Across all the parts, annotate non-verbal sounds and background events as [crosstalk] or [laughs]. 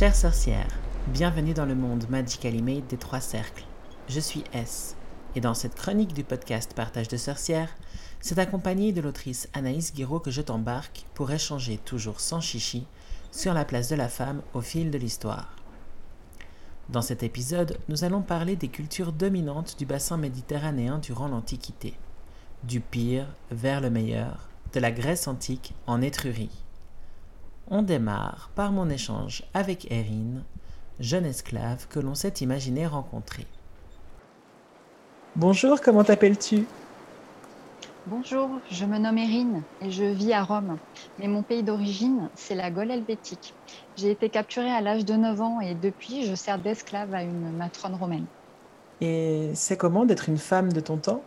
Chères sorcières, bienvenue dans le monde Magically Made des Trois Cercles. Je suis S, et dans cette chronique du podcast Partage de sorcières, c'est accompagné de l'autrice Anaïs Guiraud que je t'embarque pour échanger toujours sans chichi sur la place de la femme au fil de l'histoire. Dans cet épisode, nous allons parler des cultures dominantes du bassin méditerranéen durant l'Antiquité, du pire vers le meilleur, de la Grèce antique en Étrurie. On démarre par mon échange avec Erin, jeune esclave que l'on s'est imaginé rencontrer. Bonjour, comment t'appelles-tu? Bonjour, je me nomme Erin et je vis à Rome. Mais mon pays d'origine, c'est la Gaule helvétique. J'ai été capturée à l'âge de 9 ans et depuis, je sers d'esclave à une matrone romaine. Et c'est comment d'être une femme de ton temps?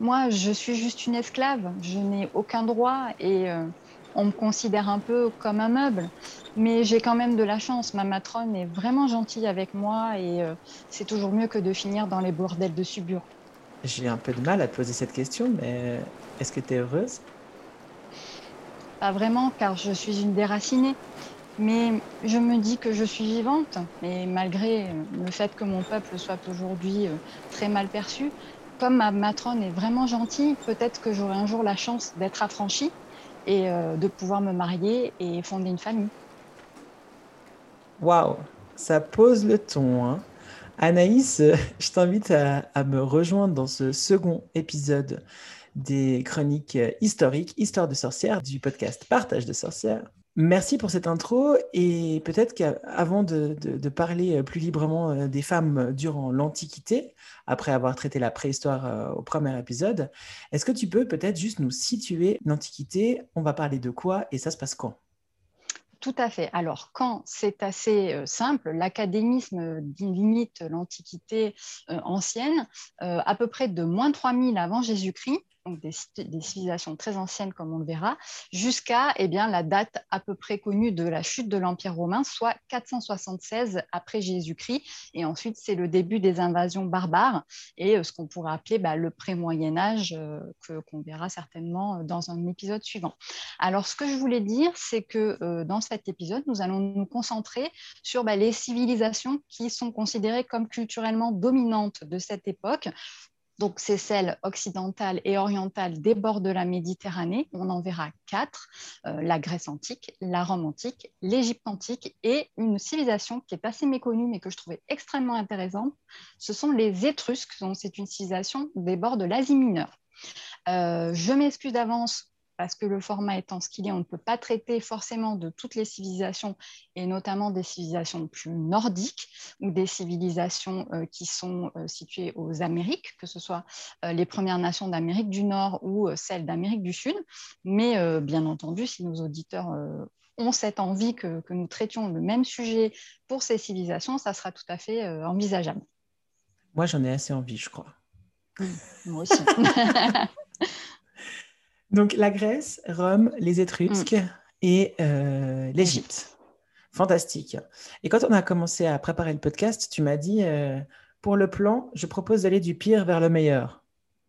Moi, je suis juste une esclave. Je n'ai aucun droit et euh, on me considère un peu comme un meuble. Mais j'ai quand même de la chance. Ma matrone est vraiment gentille avec moi et euh, c'est toujours mieux que de finir dans les bordels de Subur. J'ai un peu de mal à te poser cette question, mais est-ce que tu es heureuse? Pas vraiment, car je suis une déracinée. Mais je me dis que je suis vivante, et malgré le fait que mon peuple soit aujourd'hui euh, très mal perçu, comme ma matrone est vraiment gentille, peut-être que j'aurai un jour la chance d'être affranchie et euh, de pouvoir me marier et fonder une famille. Waouh, ça pose le ton. Hein. Anaïs, [laughs] je t'invite à, à, me rejoindre dans ce second épisode des chroniques historiques, Histoire de sorcières, du podcast Partage de sorcières. Merci pour cette intro et peut-être qu'avant de, parler plus librement euh, des femmes durant l'Antiquité, après avoir traité la préhistoire euh, au premier épisode, est-ce que tu peux peut-être juste nous situer l'Antiquité? On va parler de quoi et ça se passe quand? Tout à fait. Alors, quand c'est assez euh, simple, l'académisme limite l'Antiquité euh, ancienne euh, à peu près de moins 3000 avant Jésus-Christ des, civilisations très anciennes comme on le verra, jusqu'à eh bien, la date à peu près connue de la chute de l'Empire romain, soit 476 après Jésus-Christ. Et ensuite, c'est le début des invasions barbares et euh, ce qu'on pourrait appeler bah, le pré-Moyen Âge, euh, que, qu'on verra certainement dans un épisode suivant. Alors, ce que je voulais dire, c'est que euh, dans cet épisode, nous allons nous concentrer sur bah, les civilisations qui sont considérées comme culturellement dominantes de cette époque, donc, c'est celle occidentale et orientale des bords de la Méditerranée. On en verra quatre euh, la Grèce antique, la Rome antique, l'Égypte antique et une civilisation qui est assez méconnue mais que je trouvais extrêmement intéressante. Ce sont les Étrusques. C'est une civilisation des bords de l'Asie mineure. Euh, je m'excuse d'avance parce que le format étant ce qu'il est, on ne peut pas traiter forcément de toutes les civilisations, et notamment des civilisations plus nordiques ou des civilisations euh, qui sont euh, situées aux Amériques, que ce soit euh, les Premières Nations d'Amérique du Nord ou celles d'Amérique du Sud. Mais bien entendu, si nos auditeurs ont cette envie que, que, nous traitions le même sujet pour ces civilisations, ça sera tout à fait envisageable. Moi, j'en ai assez envie, je crois. Mmh, moi aussi. [laughs] Donc la Grèce, Rome, les Étrusques mm. et euh, l'Égypte. Fantastique. Et quand on a commencé à préparer le podcast, tu m'as dit, euh, pour le plan, je propose d'aller du pire vers le meilleur.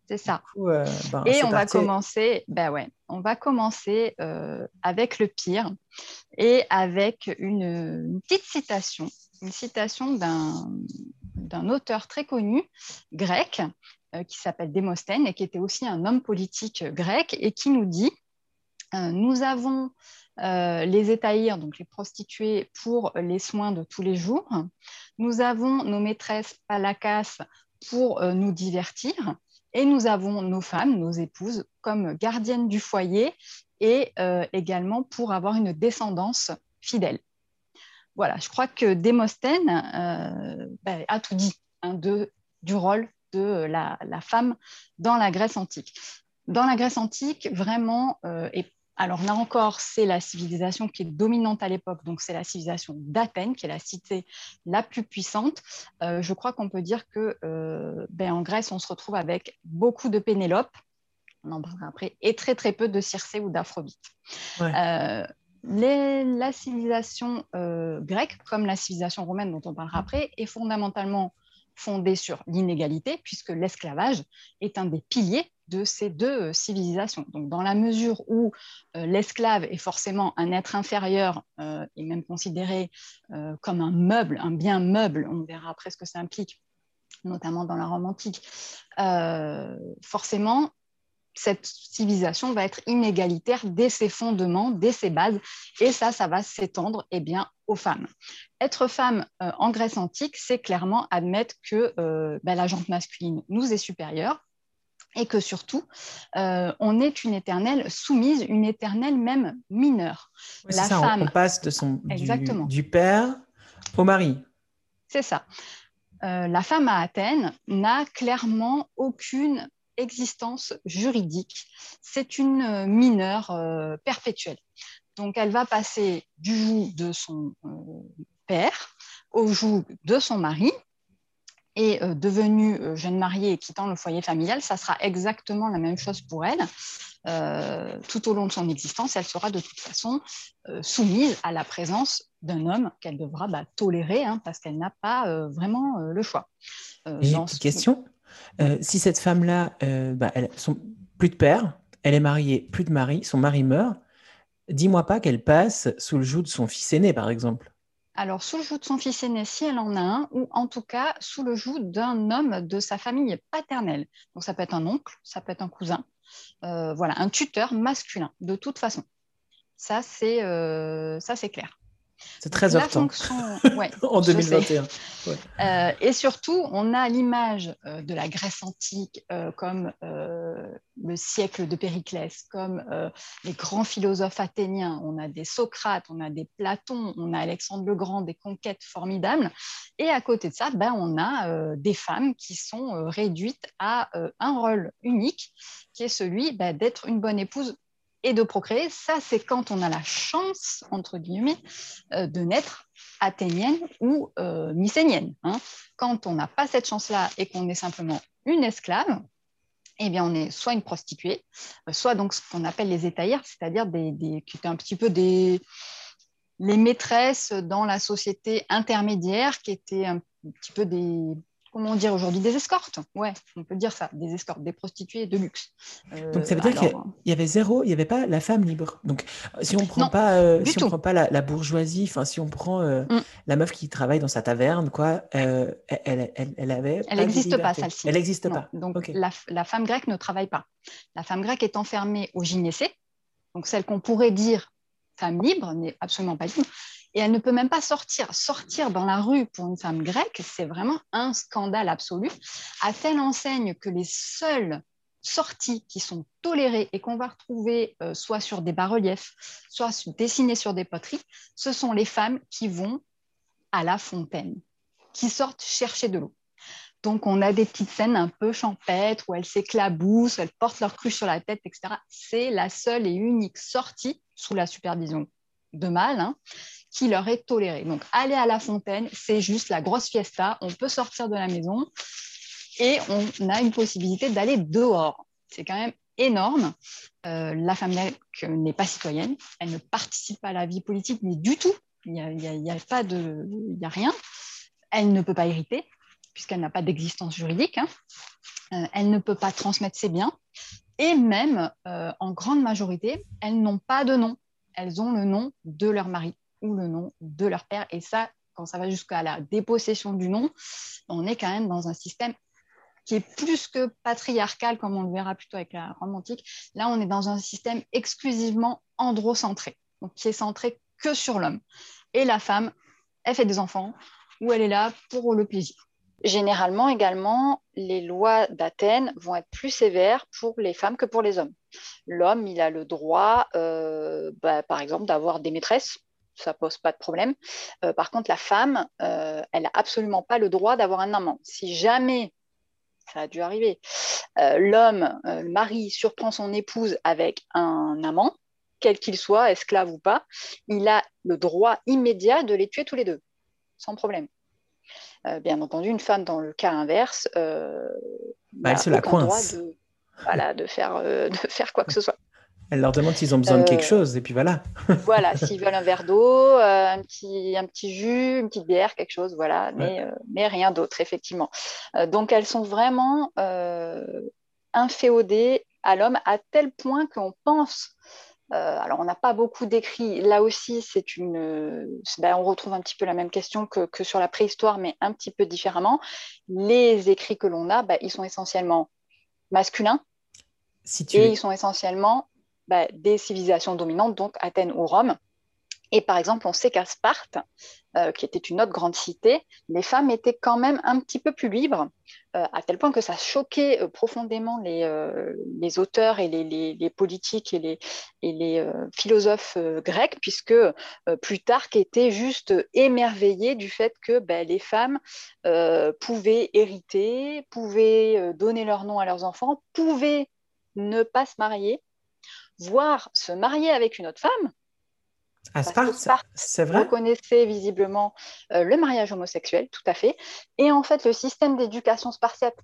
C'est ça. Coup, euh, ben, et on va commencer, ben ouais, on va commencer avec le pire et avec une, une petite citation, une citation d'un auteur très connu, grec, qui s'appelle Démosthène et qui était aussi un homme politique grec et qui nous dit euh, Nous avons euh, les étahirs, donc les prostituées, pour les soins de tous les jours. Nous avons nos maîtresses palacas pour nous divertir. Et nous avons nos femmes, nos épouses, comme gardiennes du foyer et également pour avoir une descendance fidèle. Voilà, je crois que Démosthène ben, a tout dit hein, de, du rôle de la, femme dans la Grèce antique. Dans la Grèce antique, vraiment, euh, et alors là encore, c'est la civilisation qui est dominante à l'époque, donc c'est la civilisation d'Athènes, qui est la cité la plus puissante. Euh, je crois qu'on peut dire que euh, ben, en Grèce, on se retrouve avec beaucoup de Pénélope, on en parlera après, et très très peu de Circé ou d'Aphrodite. la civilisation grecque, comme la civilisation romaine dont on parlera après, est fondamentalement fondée sur l'inégalité, puisque l'esclavage est un des piliers de ces deux euh, civilisations. Donc, dans la mesure où euh, l'esclave est forcément un être inférieur euh, et même considéré comme un meuble, un bien meuble, on verra après ce que ça implique, notamment dans la Rome antique, forcément, cette civilisation va être inégalitaire dès ses fondements, dès ses bases, et ça, ça va s'étendre eh bien, aux femmes. Être femme en Grèce antique, c'est clairement admettre que ben, la jante masculine nous est supérieure, et que surtout, euh, on est une éternelle soumise, une éternelle même mineure. la ça, femme... on passe de son. Du, père au mari. C'est ça. Euh, la femme à Athènes n'a clairement aucune existence juridique. C'est une euh, mineure perpétuelle. Donc, elle va passer du joug de son père au joug de son mari, euh, devenue euh, jeune mariée et quittant le foyer familial, ça sera exactement la même chose pour elle. Euh, tout au long de son existence, elle sera de toute façon soumise à la présence d'un homme qu'elle devra bah, tolérer hein, parce qu'elle n'a pas vraiment le choix. J'ai une question. Si cette femme-là, bah, elle son, plus de père, elle est mariée, plus de mari, son mari meurt, dis-moi pas qu'elle passe sous le joug de son fils aîné, par exemple alors sous le joug de son fils aîné si elle en a un, ou en tout cas sous le joug d'un homme de sa famille paternelle. Donc ça peut être un oncle, ça peut être un cousin, euh, voilà, un tuteur masculin, de toute façon. Ça, c'est euh, clair. C'est très heurtant [laughs] en 2021. Euh, et surtout, on a l'image euh, de la Grèce antique euh, comme le siècle de Périclès, comme les grands philosophes athéniens. On a des Socrates, on a des Platon, on a Alexandre le Grand, des conquêtes formidables. Et à côté de ça, ben, on a des femmes qui sont réduites à un rôle unique, qui est celui ben, d'être une bonne épouse et de procréer, ça c'est quand on a la chance, entre guillemets, euh, de naître athénienne ou euh, mycénienne. Hein. Quand on n'a pas cette chance-là et qu'on est simplement une esclave, eh bien on est soit une prostituée, euh, soit donc ce qu'on appelle les étaillères, c'est-à-dire des, des, qui étaient un petit peu des les maîtresses dans la société intermédiaire, qui étaient un petit peu des comment dire aujourd'hui, des escortes. Ouais, on peut dire ça, des escortes, des prostituées de luxe. Euh, Donc ça veut dire qu'il y avait zéro, il n'y avait pas la femme libre. Donc si on prend pas, euh, si on prend pas la, bourgeoisie, enfin si on prend euh, mm. la meuf qui travaille dans sa taverne, quoi, elle, elle, elle, avait. Elle n'existe pas celle-ci. Elle n'existe pas. Donc la, la, femme grecque ne travaille pas. La femme grecque est enfermée au gynécée. Donc celle qu'on pourrait dire femme libre n'est absolument pas libre et elle ne peut même pas sortir. Sortir dans la rue pour une femme grecque, c'est vraiment un scandale absolu, à telle enseigne que les seules sorties qui sont tolérées et qu'on va retrouver euh, soit sur des bas-reliefs, soit dessinées sur des poteries, ce sont les femmes qui vont à la fontaine, qui sortent chercher de l'eau. Donc, on a des petites scènes un peu champêtres où elles s'éclaboussent, elles portent leur cruche sur la tête, etc. C'est la seule et unique sortie, sous la supervision de mâle, hein, qui leur est toléré. Donc, aller à la fontaine, c'est juste la grosse fiesta. On peut sortir de la maison et on a une possibilité d'aller dehors. C'est quand même énorme. Euh, la femme n'est pas citoyenne, elle ne participe pas à la vie politique, mais du tout. Il n'y a rien. Elle ne peut pas hériter puisqu'elle n'a pas d'existence juridique. Hein. Euh, elle ne peut pas transmettre ses biens. Et même, euh, en grande majorité, elles n'ont pas de nom. Elles ont le nom de leur mari ou le nom de leur père. Et ça, quand ça va jusqu'à la dépossession du nom, on est quand même dans un système qui est plus que patriarcal, comme on le verra plutôt avec la Rome antique. Là, on est dans un système exclusivement androcentré, donc qui est centré que sur l'homme. Et la femme, elle fait des enfants, ou elle est là pour le plaisir. Généralement également, les lois d'Athènes vont être plus sévères pour les femmes que pour les hommes. L'homme, il a le droit, euh, bah, par exemple, d'avoir des maîtresses ça pose pas de problème. Euh, par contre, la femme, euh, elle n'a absolument pas le droit d'avoir un amant. Si jamais, ça a dû arriver, l'homme, le mari, surprend son épouse avec un amant, quel qu'il soit, esclave ou pas, il a le droit immédiat de les tuer tous les deux, sans problème. Bien entendu, une femme, dans le cas inverse, bah, elle se la coince. Droit de, voilà, de, faire, [laughs] de faire quoi que ce soit. Elle leur demande s'ils ont besoin de quelque chose, et puis voilà. [laughs] voilà, s'ils veulent un verre d'eau, un, petit, un petit jus, une petite bière, quelque chose, voilà, mais, mais rien d'autre, effectivement. donc, elles sont vraiment inféodées à l'homme à tel point qu'on pense euh, alors, on n'a pas beaucoup d'écrits. Là aussi, c'est une. Ben, on retrouve un petit peu la même question que, sur la préhistoire, mais un petit peu différemment. Les écrits que l'on a, ben, ils sont essentiellement masculins. Et ils sont essentiellement ben, des civilisations dominantes, donc Athènes ou Rome. Et par exemple, on sait qu'à Sparte, euh, qui était une autre grande cité, les femmes étaient quand même un petit peu plus libres, euh, à tel point que ça choquait euh, profondément les, auteurs et les, politiques et les, et les philosophes grecs, puisque Plutarque était juste émerveillé du fait que ben, les femmes pouvaient hériter, pouvaient donner leur nom à leurs enfants, pouvaient ne pas se marier, voire se marier avec une autre femme à Sparte, c'est vrai? Vous connaissez visiblement euh, le mariage homosexuel, tout à fait. Et en fait, le système d'éducation spartiate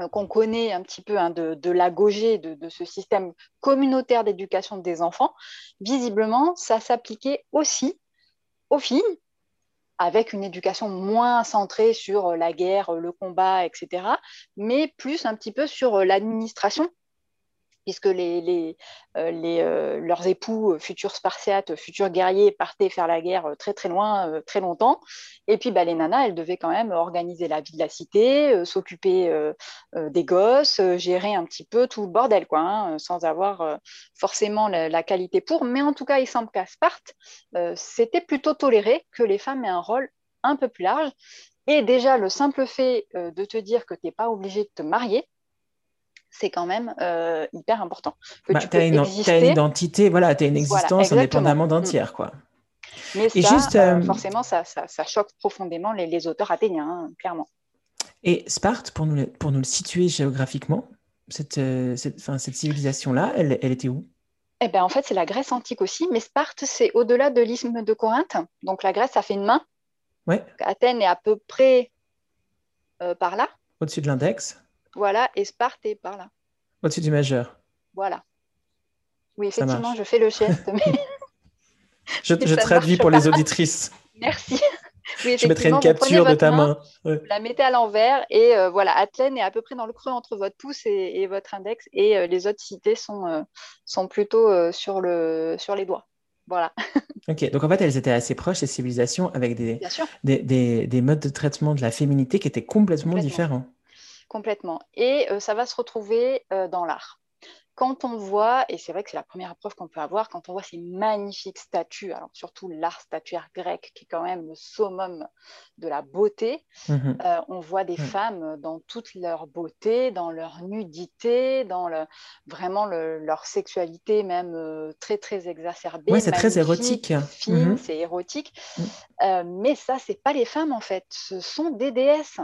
euh, qu'on connaît un petit peu hein, de, de, de, ce système communautaire d'éducation des enfants, visiblement, ça s'appliquait aussi aux filles, avec une éducation moins centrée sur euh, la guerre, le combat, etc., mais plus un petit peu sur l'administration puisque euh, euh, leurs époux, euh, futurs spartiates, futurs guerriers, partaient faire la guerre très très loin, très longtemps. Et puis bah, les nanas, elles devaient quand même organiser la vie de la cité, s'occuper des gosses, gérer un petit peu tout le bordel, quoi, hein, sans avoir forcément la, qualité pour. Mais en tout cas, il semble qu'à Sparte, c'était plutôt toléré que les femmes aient un rôle un peu plus large. Et déjà, le simple fait de te dire que tu n'es pas obligé de te marier, c'est quand même euh, hyper important. Bah, tu as, une, identité, voilà, tu as une existence indépendamment d'un mm. tiers. Quoi. Mais ça, juste, euh, euh, forcément, ça, ça, choque profondément les, auteurs athéniens, hein, clairement. Et Sparte, pour nous, pour nous le situer géographiquement, cette, cette, cette civilisation-là, elle, elle, était où? Eh ben, En fait, c'est la Grèce antique aussi, mais Sparte, c'est au-delà de l'isthme de Corinthe. Donc la Grèce, ça fait une main. Ouais. Athènes est à peu près par là. Au-dessus de l'index voilà, et Sparte est par là. Au-dessus du majeur. Voilà. Oui, effectivement, je fais le geste. [laughs] Mais... je, [laughs] traduis pour les auditrices. [laughs] Merci. je mettrai une capture de ta main. La mettez à l'envers et euh, voilà, Athènes est à peu près dans le creux entre votre pouce et, votre index et euh, les autres cités sont, euh, sont plutôt sur, le, sur les doigts. Voilà. ok, donc en fait, elles étaient assez proches, ces civilisations, avec des, des, des, modes de traitement de la féminité qui étaient complètement. différents complètement. Et euh, ça va se retrouver euh, dans l'art. Quand on voit, et c'est vrai que c'est la première approche qu'on peut avoir, quand on voit ces magnifiques statues, alors surtout l'art statuaire grec, qui est quand même le summum de la beauté, mhm. euh, on voit des femmes dans toute leur beauté, dans leur nudité, dans le, vraiment leur sexualité même très très exacerbée. Oui, c'est très érotique. Mhm. C'est érotique. Mhm. mais ça, c'est pas les femmes en fait, ce sont des déesses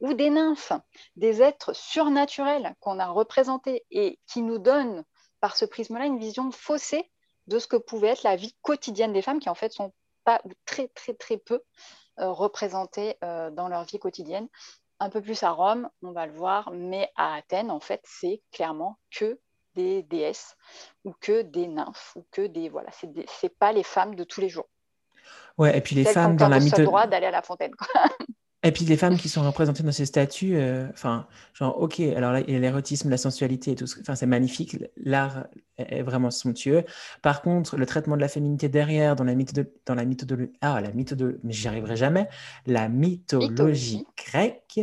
ou des nymphes, des êtres surnaturels qu'on a représentés et qui nous donnent par ce prisme-là une vision faussée de ce que pouvait être la vie quotidienne des femmes qui en fait sont pas ou très très très peu euh, représentées euh, dans leur vie quotidienne. Un peu plus à Rome, on va le voir, mais à Athènes, en fait, c'est clairement que des déesses ou que des nymphes ou que des voilà, c'est pas les femmes de tous les jours. Ouais, et puis les femmes dans la mythologie. droit d'aller à la fontaine. Quoi. [laughs] Et puis les femmes qui sont représentées dans ces statues, euh, enfin, genre, ok, alors là, l'érotisme, la sensualité et tout, enfin, c'est magnifique, l'art est vraiment somptueux. Par contre, le traitement de la féminité derrière, dans la mythologie, dans la mythologie, ah, la mythologie, mais j'y arriverai jamais, la mythologie, grecque,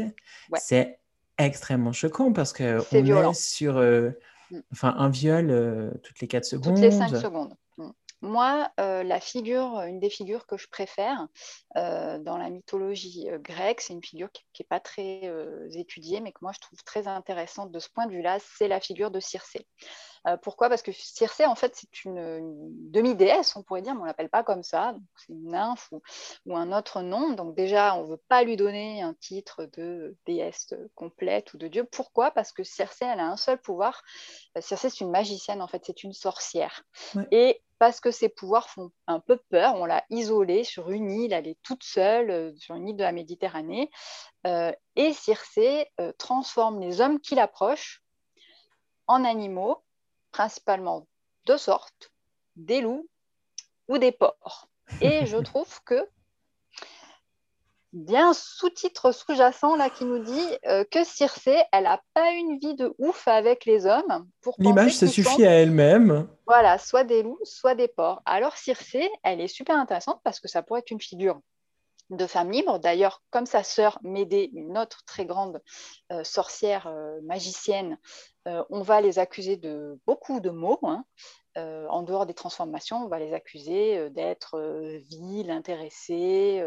c'est extrêmement choquant parce que on est sur, euh, mm. enfin, un viol euh, toutes les 4 secondes. Toutes les 5 secondes. Moi, euh, la figure, une des figures que je préfère euh, dans la mythologie euh, grecque, c'est une figure qui n'est pas très étudiée, mais que moi je trouve très intéressante de ce point de vue-là, c'est la figure de Circé. pourquoi? Parce que Circé, en fait, c'est une, demi-déesse, on pourrait dire, mais on ne l'appelle pas comme ça. C'est une nymphe ou, un autre nom. Donc déjà, on ne veut pas lui donner un titre de déesse complète ou de dieu. Pourquoi? Parce que Circé, elle a un seul pouvoir. Circé, c'est une magicienne, en fait, c'est une sorcière. Et parce que ses pouvoirs font un peu peur. On l'a isolée sur une île, elle est toute seule euh, sur une île de la Méditerranée. Euh, et Circé euh, transforme les hommes qui l'approchent en animaux, principalement deux sortes, des loups ou des porcs. Et je [laughs] trouve que il y a un sous-titre sous-jacent là qui nous dit euh, que Circé, elle n'a pas une vie de ouf avec les hommes. L'image se suffit à elle-même. Voilà, soit des loups, soit des porcs. Alors Circé, elle est super intéressante parce que ça pourrait être une figure de femme libre. D'ailleurs, comme sa sœur Médée, une autre très grande euh, sorcière euh, magicienne, on va les accuser de beaucoup de maux. Hein. en dehors des transformations, on va les accuser d'être viles, intéressées,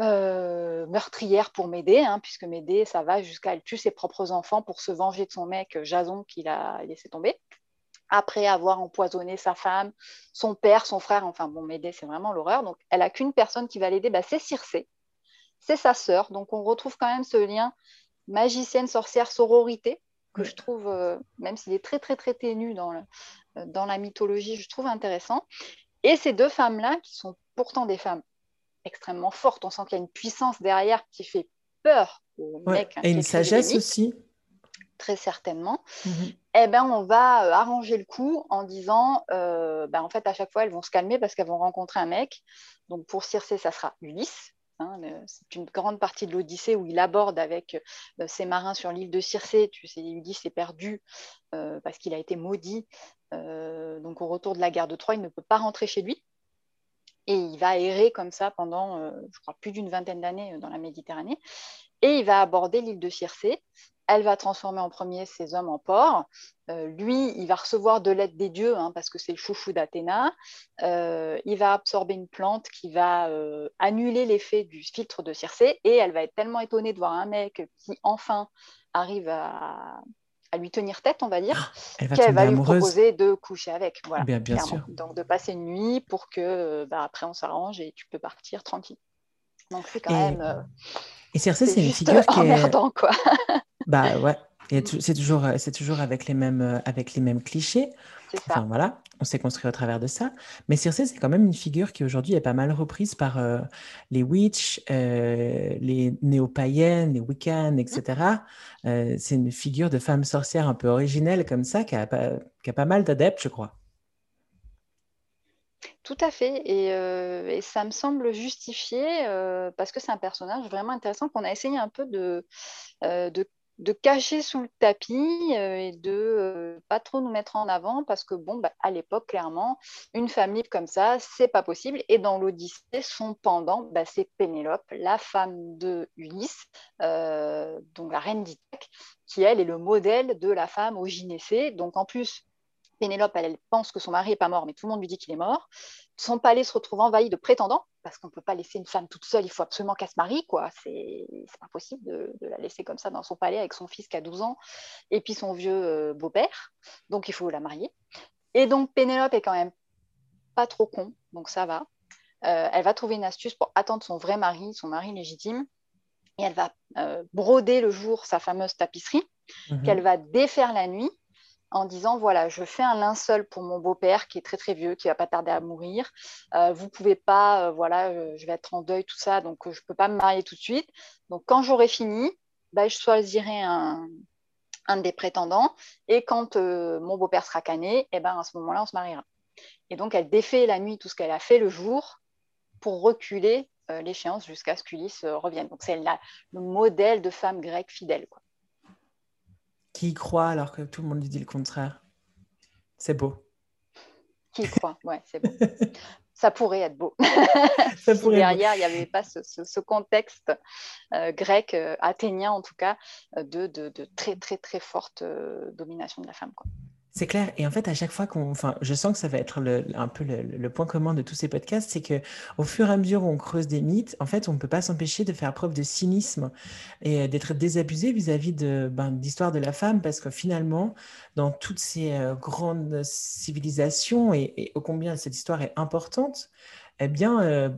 euh, meurtrière pour Médée, hein, puisque Médée, ça va jusqu'à elle tue ses propres enfants pour se venger de son mec euh, Jason qu'il a laissé tomber. Après avoir empoisonné sa femme, son père, son frère, enfin bon, Médée, c'est vraiment l'horreur. Donc, elle a qu'une personne qui va l'aider, bah, c'est Circé, c'est sa sœur. Donc, on retrouve quand même ce lien magicienne, sorcière, sororité, que je trouve, euh, même s'il est très, très, très ténu dans, dans la mythologie, je trouve intéressant. Et ces deux femmes-là, qui sont pourtant des femmes extrêmement forte. On sent qu'il y a une puissance derrière qui fait peur au mec. et une sagesse aussi. Très certainement. Mhm. Eh ben, on va euh, arranger le coup en disant, euh, ben, en fait, à chaque fois, elles vont se calmer parce qu'elles vont rencontrer un mec. Donc, pour Circé, ça sera Ulysse. Hein, c'est une grande partie de l'Odyssée où il aborde avec euh, ses marins sur l'île de Circé. Tu sais, Ulysse est perdu parce qu'il a été maudit. donc, au retour de la guerre de Troie, il ne peut pas rentrer chez lui. Et il va errer comme ça pendant, euh, je crois, plus d'une vingtaine d'années euh, dans la Méditerranée. Et il va aborder l'île de Circé. Elle va transformer en premier ses hommes en porcs. Euh, lui, il va recevoir de l'aide des dieux, hein, parce que c'est le chouchou d'Athéna. il va absorber une plante qui va annuler l'effet du filtre de Circé. Et elle va être tellement étonnée de voir un mec qui, enfin, arrive à, à lui tenir tête, on va dire, ah, qu'elle va lui proposer de coucher avec. Voilà, bien, sûr. Donc de passer une nuit pour que euh, bah, après on s'arrange et tu peux partir tranquille. Donc c'est quand même. Euh, et Circe, c'est une figure qui [laughs] emmerdant, quoi. bah ouais. C'est toujours, c'est toujours avec les mêmes, euh, avec les mêmes clichés. Enfin, voilà, on s'est construit au travers de ça. Mais Circe, c'est quand même une figure qui aujourd'hui est pas mal reprise par euh, les witch, euh, les néo-païennes, les Wiccans, etc. Euh, c'est une figure de femme sorcière un peu originelle comme ça, qui a, qui a pas mal d'adeptes, je crois. Tout à fait, et, et ça me semble justifié parce que c'est un personnage vraiment intéressant qu'on a essayé un peu de, de de cacher sous le tapis euh, et de euh, pas trop nous mettre en avant parce que bon bah, à l'époque clairement une famille comme ça c'est pas possible. Et dans l'Odyssée son pendant bah, c'est Pénélope la femme de Ulysse euh, donc la reine d'Ithaque qui elle est le modèle de la femme au gynécée donc en plus Pénélope, elle, pense que son mari n'est pas mort, mais tout le monde lui dit qu'il est mort. Son palais se retrouve envahi de prétendants, parce qu'on ne peut pas laisser une femme toute seule, il faut absolument qu'elle se marie, quoi. C'est pas possible de, la laisser comme ça dans son palais avec son fils qui a 12 ans, et puis son vieux euh, beau-père. Donc il faut la marier. Et donc Pénélope est quand même pas trop con, donc ça va. Euh, elle va trouver une astuce pour attendre son vrai mari, son mari légitime, et elle va euh, broder le jour sa fameuse tapisserie, mhm. qu'elle va défaire la nuit en disant voilà, je fais un linceul pour mon beau-père qui est très très vieux, qui va pas tarder à mourir. Euh, vous pouvez pas, euh, voilà, euh, je vais être en deuil, tout ça, donc je peux pas me marier tout de suite. Donc quand j'aurai fini, bah, je choisirai un, un des prétendants. Et quand mon beau-père sera cané, et eh ben, à ce moment-là, on se mariera. Et donc elle défait la nuit tout ce qu'elle a fait le jour pour reculer l'échéance jusqu'à ce qu'Ulysse revienne. Donc c'est le modèle de femme grecque fidèle. Qui y croit alors que tout le monde lui dit le contraire? C'est beau. Qui y croit, ouais, c'est beau. ça pourrait être beau. [laughs] [laughs] Ça si derrière, il n'y avait pas ce, contexte euh, grec, euh, athénien en tout cas, euh, de, de, très très très forte domination de la femme. Quoi. C'est clair. Et en fait, à chaque fois qu'on, enfin, je sens que ça va être un peu le, point commun de tous ces podcasts, c'est que au fur et à mesure où on creuse des mythes, en fait, on ne peut pas s'empêcher de faire preuve de cynisme et d'être désabusé vis-à-vis de ben, l'histoire de la femme, parce que finalement, dans toutes ces euh, grandes civilisations et, au combien cette histoire est importante, eh bien, euh,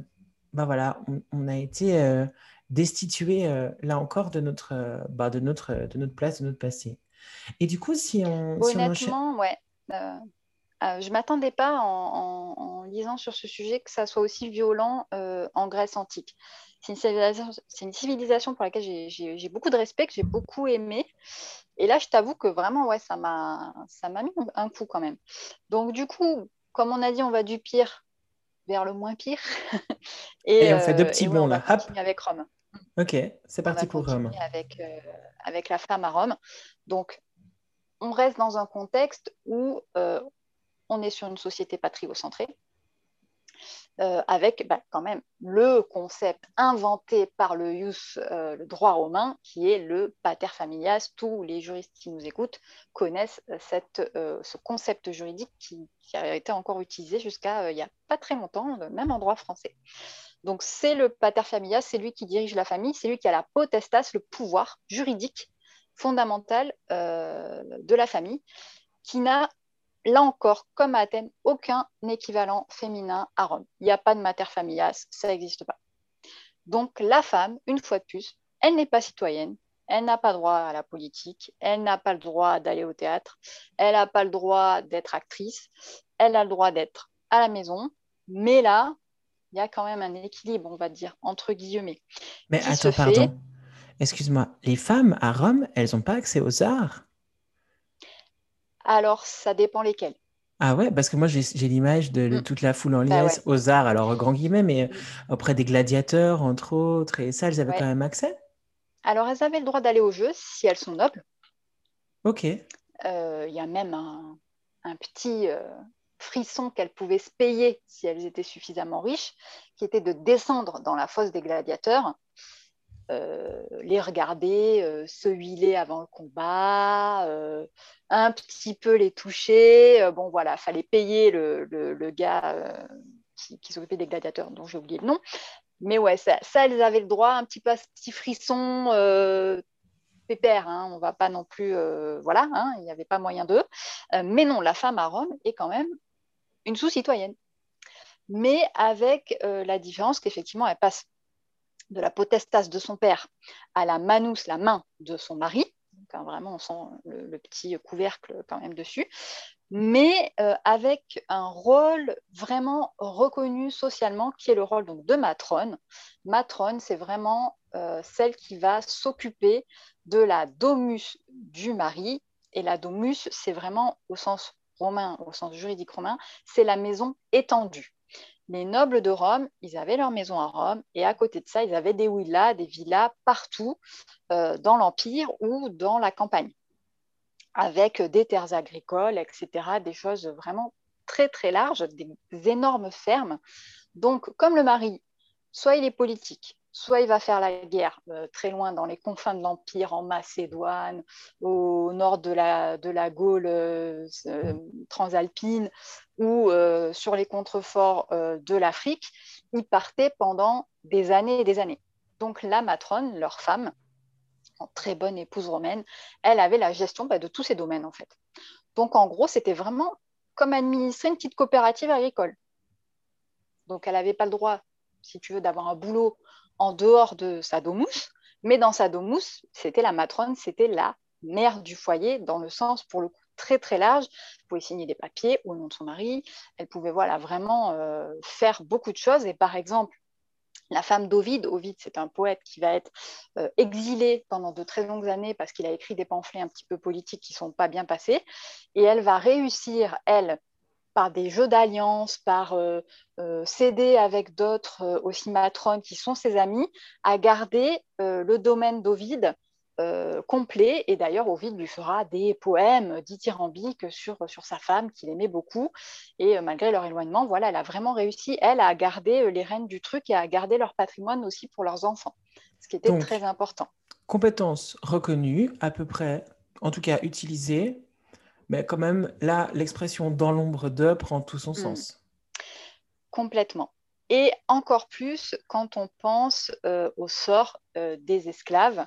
ben voilà, on, a été euh, destitué là encore de notre, ben, de notre, de notre place, de notre passé. Et du coup, si on. Honnêtement, ouais. Euh, euh, je ne m'attendais pas en, lisant sur ce sujet que ça soit aussi violent euh, en Grèce antique. c'est une, civilisation pour laquelle j'ai beaucoup de respect, que j'ai beaucoup aimé. Et là, je t'avoue que vraiment, ouais, ça m'a mis un coup quand même. Donc, du coup, comme on a dit, on va du pire vers le moins pire. [laughs] et, on fait deux petits bons là. On avec Rome. Ok, c'est parti pour Rome. Avec, euh, avec la femme à Rome. Donc, on reste dans un contexte où euh, on est sur une société patriocentrée. Euh, avec bah, quand même le concept inventé par le Ius, euh, le droit romain, qui est le pater familias. Tous les juristes qui nous écoutent connaissent ce concept juridique qui, a été encore utilisé jusqu'à il n'y a pas très longtemps, même en droit français. Donc c'est le pater familias, c'est lui qui dirige la famille, c'est lui qui a la potestas, le pouvoir juridique fondamental de la famille, qui n'a là encore, comme à Athènes, aucun équivalent féminin à Rome. Il n'y a pas de mater familias, ça n'existe pas. Donc la femme, une fois de plus, elle n'est pas citoyenne, elle n'a pas droit à la politique, elle n'a pas le droit d'aller au théâtre, elle n'a pas le droit d'être actrice, elle a le droit d'être à la maison, mais là, il y a quand même un équilibre, on va dire, entre guillemets. Mais attends, pardon. Excuse-moi, les femmes à Rome, elles n'ont pas accès aux arts? Alors, ça dépend lesquels. Ah ouais, parce que moi j'ai l'image de, mm. toute la foule en bah liesse aux arts, alors grand guillemets, mais euh, auprès des gladiateurs entre autres, et ça, elles avaient quand même accès? Alors elles avaient le droit d'aller au jeu si elles sont nobles. Ok. Euh, il y a même un, petit euh, frisson qu'elles pouvaient se payer si elles étaient suffisamment riches, qui était de descendre dans la fosse des gladiateurs les regarder euh, se huiler avant le combat, euh, un petit peu les toucher. bon, voilà, fallait payer le, gars qui, s'occupait des gladiateurs, dont j'ai oublié le nom. Mais ouais, ça, elles avaient le droit, un petit, petit frisson pépère, hein, on va pas non plus, voilà, hein, il n'y avait pas moyen d'eux. mais non, la femme à Rome est quand même une sous-citoyenne. Mais avec la différence qu'effectivement, elle passe de la potestas de son père à la manus, la main de son mari. Donc, vraiment, on sent le, petit couvercle quand même dessus. Mais euh, avec un rôle vraiment reconnu socialement, qui est le rôle de matrone. Matrone, c'est vraiment euh, celle qui va s'occuper de la domus du mari. Et la domus, c'est vraiment au sens romain, au sens juridique romain, c'est la maison étendue les nobles de Rome, ils avaient leur maison à Rome et à côté de ça, ils avaient des villas, des villas partout euh, dans l'Empire ou dans la campagne, avec des terres agricoles, etc., des choses vraiment très très larges, des énormes fermes. Donc, comme le mari, soit il est politique, soit il va faire la guerre euh, très loin dans les confins de l'Empire, en Macédoine, au nord de la, Gaule euh, transalpine ou euh, sur les contreforts de l'Afrique, ils partaient pendant des années et des années. Donc la matrone, leur femme, très bonne épouse romaine, elle avait la gestion bah, de tous ces domaines en fait. Donc en gros, c'était vraiment comme administrer une petite coopérative agricole. Donc elle n'avait pas le droit, si tu veux, d'avoir un boulot en dehors de sa domus, mais dans sa domus, c'était la matrone, c'était la mère du foyer, dans le sens, pour le coup, très très large. Elle pouvait signer des papiers au nom de son mari, elle pouvait voilà, vraiment euh, faire beaucoup de choses. Et par exemple, la femme d'Ovide, Ovide, c'est un poète qui va être euh, exilé pendant de très longues années parce qu'il a écrit des pamphlets un petit peu politiques qui ne sont pas bien passés. Et elle va réussir, elle, par des jeux d'alliance, par euh, euh, céder avec d'autres euh, aussi matrones qui sont ses amis, à garder le domaine d'Ovide complet. Et d'ailleurs, Ovide lui fera des poèmes dithyrambiques sur, sur sa femme qu'il aimait beaucoup. Et malgré leur éloignement, voilà, elle a vraiment réussi, elle, à garder les rênes du truc et à garder leur patrimoine aussi pour leurs enfants, ce qui était très important. Compétences reconnues, à peu près, en tout cas utilisées, mais quand même, là, l'expression dans l'ombre de prend tout son mm. sens. Complètement. Et encore plus quand on pense euh, au sort euh, des esclaves,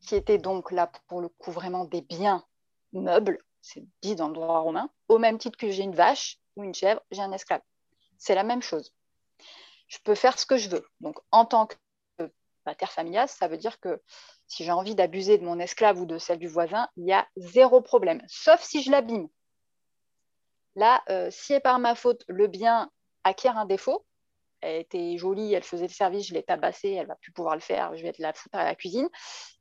qui étaient donc là pour le coup vraiment des biens meubles, c'est dit dans le droit romain, au même titre que j'ai une vache ou une chèvre, j'ai un esclave. C'est la même chose. Je peux faire ce que je veux. Donc en tant que pater familias, ça veut dire que si j'ai envie d'abuser de mon esclave ou de celle du voisin, il y a zéro problème, sauf si je l'abîme. Là, euh, si par ma faute le bien acquiert un défaut, elle était jolie, elle faisait le service, je l'ai tabassée, elle va plus pouvoir le faire, je vais la foutre à la cuisine.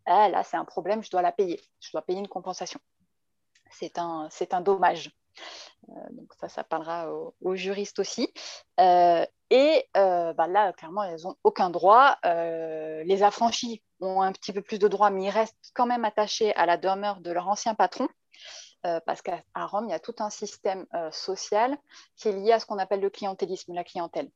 Ah, là, c'est un problème, je dois la payer, je dois payer une compensation. C'est un dommage. Euh, donc ça, ça parlera aux, juristes aussi. Euh, et euh, bah là, clairement, elles n'ont aucun droit. les affranchis ont un petit peu plus de droits, mais ils restent quand même attachés à la demeure de leur ancien patron. parce qu'à Rome, il y a tout un système social qui est lié à ce qu'on appelle le clientélisme, la clientèle.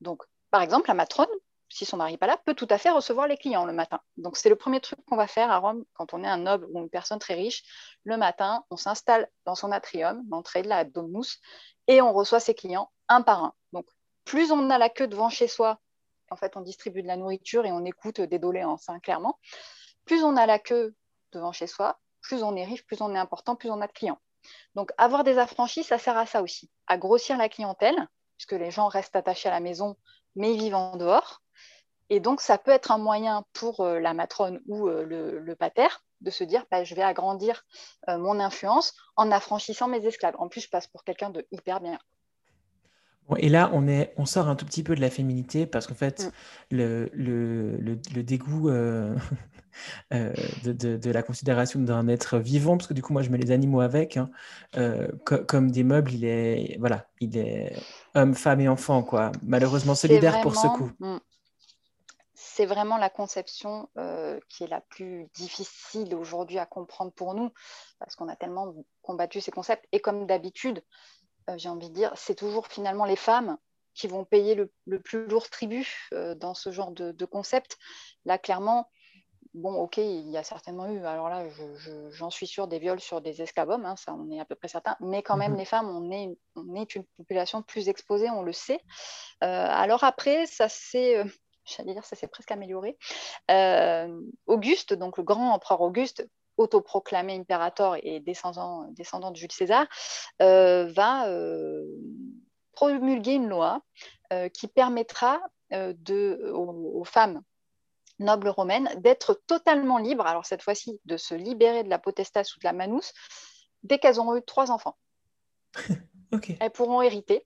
Donc, par exemple, la matrone, si son mari n'est pas là, peut tout à fait recevoir les clients le matin. Donc, c'est le premier truc qu'on va faire à Rome quand on est un noble ou une personne très riche. Le matin, on s'installe dans son atrium, l'entrée de la Domus, et on reçoit ses clients un par un. Donc, plus on a la queue devant chez soi, en fait, on distribue de la nourriture et on écoute des doléances, hein, clairement. Plus on a la queue devant chez soi, plus on est riche, plus on est important, plus on a de clients. Donc, avoir des affranchis, ça sert à ça aussi, à grossir la clientèle, puisque les gens restent attachés à la maison, mais ils vivent en dehors. Et donc, ça peut être un moyen pour euh, la matrone ou euh, le, pater de se dire bah, je vais agrandir euh, mon influence en affranchissant mes esclaves. En plus, je passe pour quelqu'un de hyper bien. et là, on, est, on sort un tout petit peu de la féminité parce qu'en fait, mm. le, le, dégoût [laughs] de, la considération d'un être vivant, parce que du coup, moi, je mets les animaux avec, hein, comme des meubles, il est, voilà, il est homme, femme et enfant, quoi. Malheureusement solidaire pour ce coup. Mm c'est vraiment la conception euh, qui est la plus difficile aujourd'hui à comprendre pour nous, parce qu'on a tellement combattu ces concepts. Et comme d'habitude, euh, j'ai envie de dire, c'est toujours finalement les femmes qui vont payer le, plus lourd tribut euh, dans ce genre de, concept. Là, clairement, bon, ok, il y a certainement eu, alors là, j'en suis sûre, des viols sur des esclaves hommes, hein, ça on est à peu près certain, mais quand même, mhm. les femmes, on est, on est une population plus exposée, on le sait. alors après, ça c'est j'allais dire, ça s'est presque amélioré. Euh, Auguste, donc le grand empereur Auguste, autoproclamé impérator et descendant, descendant de Jules César, euh, va euh, promulguer une loi qui permettra de, aux, femmes nobles romaines d'être totalement libres, alors cette fois-ci de se libérer de la potestas ou de la manus, dès qu'elles auront eu trois enfants. [laughs] Elles pourront hériter,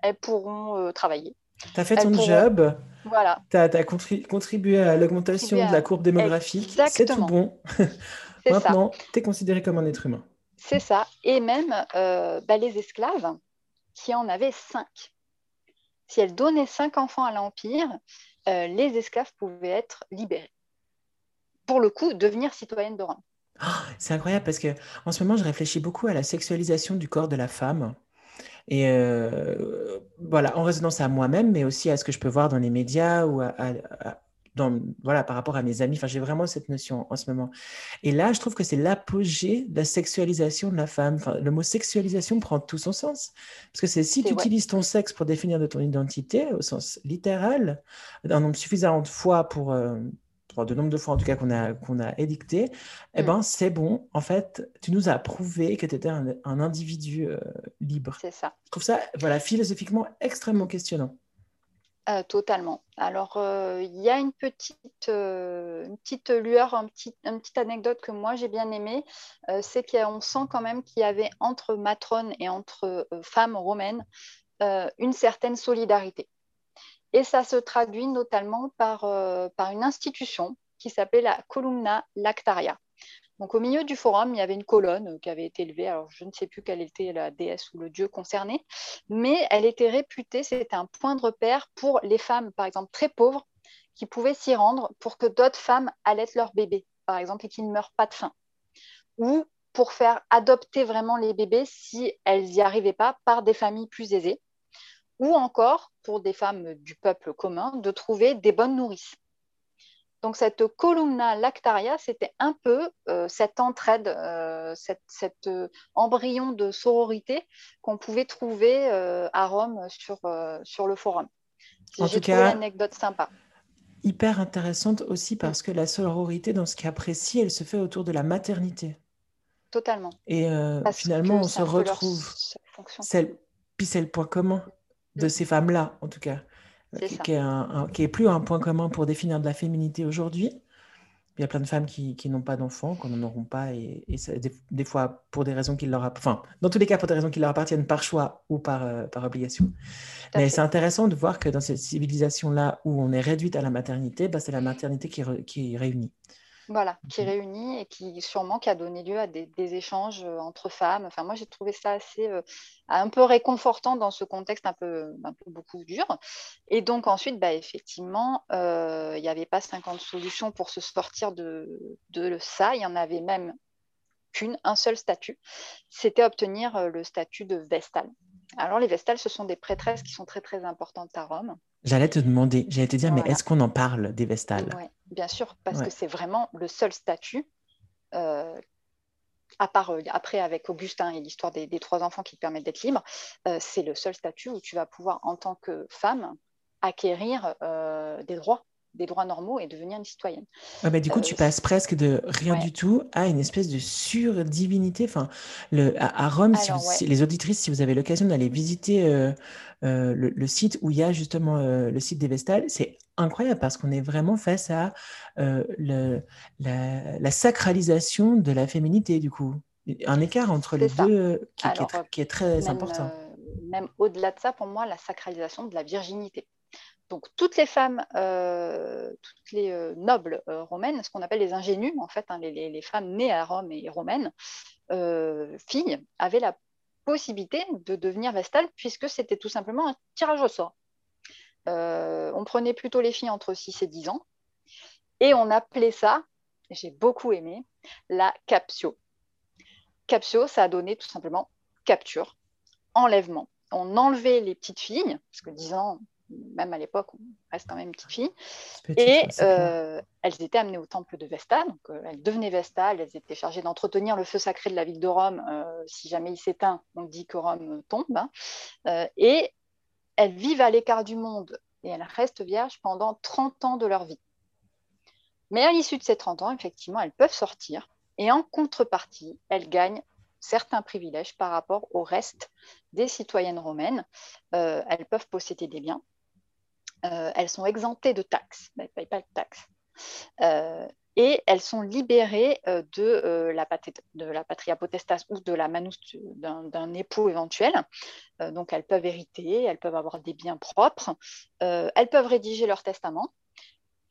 elles pourront travailler, tu as fait ton job. Voilà. Tu as, contribué à l'augmentation de la courbe démographique. C'est tout bon. [laughs] Maintenant, tu es considéré comme un être humain. C'est ça. Et même euh, bah, les esclaves qui en avaient cinq. Si elles donnaient cinq enfants à l'Empire, euh, les esclaves pouvaient être libérés. Pour le coup, devenir citoyennes de Rome. Ah, c'est incroyable parce que en ce moment, je réfléchis beaucoup à la sexualisation du corps de la femme. Et euh, voilà, en résonance à moi-même, mais aussi à ce que je peux voir dans les médias ou dans, voilà, par rapport à mes amis. Enfin, j'ai vraiment cette notion en ce moment. Et là, je trouve que c'est l'apogée de la sexualisation de la femme. Enfin, le mot sexualisation prend tout son sens. Parce que c'est si tu utilises ton sexe pour définir de ton identité, au sens littéral, un nombre suffisant de fois pour, euh, de nombre de fois en tout cas qu'on a, qu'on a édicté, eh mm. ben, c'est bon. En fait, tu nous as prouvé que tu étais un, individu euh, libre. C'est ça. Je trouve ça, voilà, philosophiquement extrêmement questionnant. Euh, totalement. Alors, euh, il y a une petite, une petite lueur, un petit, une petite anecdote que moi j'ai bien aimée, c'est qu'on sent quand même qu'il y avait entre matrones et entre femmes romaines une certaine solidarité. Et ça se traduit notamment par, euh, par une institution qui s'appelait la Columna Lactaria. Donc, au milieu du forum, il y avait une colonne qui avait été élevée. Alors, je ne sais plus quelle était la déesse ou le dieu concerné, mais elle était réputée, c'était un point de repère pour les femmes, par exemple, très pauvres, qui pouvaient s'y rendre pour que d'autres femmes allaitent leur bébé, par exemple, et qu'ils ne meurent pas de faim. Ou pour faire adopter vraiment les bébés si elles n'y arrivaient pas par des familles plus aisées ou encore pour des femmes du peuple commun de trouver des bonnes nourrices. Donc cette columna lactaria, c'était un peu euh, cette entraide, euh, cet euh, embryon de sororité qu'on pouvait trouver à Rome sur, sur le forum. J'ai trouvé l'anecdote sympa. Hyper intéressante aussi parce que la sororité, dans ce cas précis, elle se fait autour de la maternité. Totalement. Et finalement, on se retrouve. Puis c'est le point commun de ces femmes-là, en tout cas, qui, est plus un point commun pour définir de la féminité aujourd'hui, Il y a plein de femmes qui, n'ont pas d'enfants, qui n'en auront pas, et, des, fois pour des raisons qui leur enfin, dans tous les cas pour des raisons qui leur appartiennent par choix ou par, euh, par obligation. Mais c'est intéressant de voir que dans cette civilisation-là où on est réduite à la maternité, bah, c'est la maternité qui, qui réunit. Voilà, qui réunit et qui sûrement qui a donné lieu à des, échanges euh, entre femmes. Enfin, moi, j'ai trouvé ça assez euh, un peu réconfortant dans ce contexte un peu, un peu beaucoup dur. Et donc ensuite, bah, effectivement, euh, il n'y avait pas 50 solutions pour se sortir de, de ça. Il y en avait même qu'une, un seul statut. C'était obtenir le statut de Vestale. Alors, les Vestales, ce sont des prêtresses qui sont très, très importantes à Rome. J'allais te demander, j'allais te dire, mais est-ce qu'on en parle des Vestales? Oui, bien sûr, parce que c'est vraiment le seul statut, euh, à part euh, après avec Augustin et l'histoire des, trois enfants qui te permettent d'être libre, euh, c'est le seul statut où tu vas pouvoir, en tant que femme, acquérir des droits des droits normaux et devenir une citoyenne. mais du coup, tu passes presque de rien du tout à une espèce de surdivinité. Enfin, le, à, Rome, si les auditrices, si vous avez l'occasion d'aller visiter euh, le, site où il y a justement euh, le site des Vestales, c'est incroyable parce qu'on est vraiment face à euh, le, la, sacralisation de la féminité, du coup. Un écart entre les deux qui, qui, est, très important. même au-delà de ça, pour moi, la sacralisation de la virginité. Donc toutes les femmes, toutes les nobles romaines, ce qu'on appelle les ingénues, en fait, hein, les, femmes nées à Rome et romaines, filles, avaient la possibilité de devenir vestale puisque c'était tout simplement un tirage au sort. Euh, on prenait plutôt les filles entre 6 et 10 ans et on appelait ça, j'ai beaucoup aimé, la captio. Captio, ça a donné tout simplement capture, enlèvement. On enlevait les petites filles, parce que 10 ans, même à l'époque, on reste quand même petite fille. et euh, elles étaient amenées au temple de Vesta, donc euh, elles devenaient Vesta, elles étaient chargées d'entretenir le feu sacré de la ville de Rome. Euh, si jamais il s'éteint, on dit que Rome tombe. Hein. et elles vivent à l'écart du monde et elles restent vierges pendant 30 ans de leur vie. Mais à l'issue de ces 30 ans, effectivement, elles peuvent sortir et en contrepartie, elles gagnent certains privilèges par rapport au reste des citoyennes romaines. elles peuvent posséder des biens, euh, elles sont exemptées de taxes, elles ne payent pas de taxes. Euh, et elles sont libérées euh, de, la patria potestas ou de la manus d'un époux éventuel. donc elles peuvent hériter, elles peuvent avoir des biens propres, elles peuvent rédiger leur testament.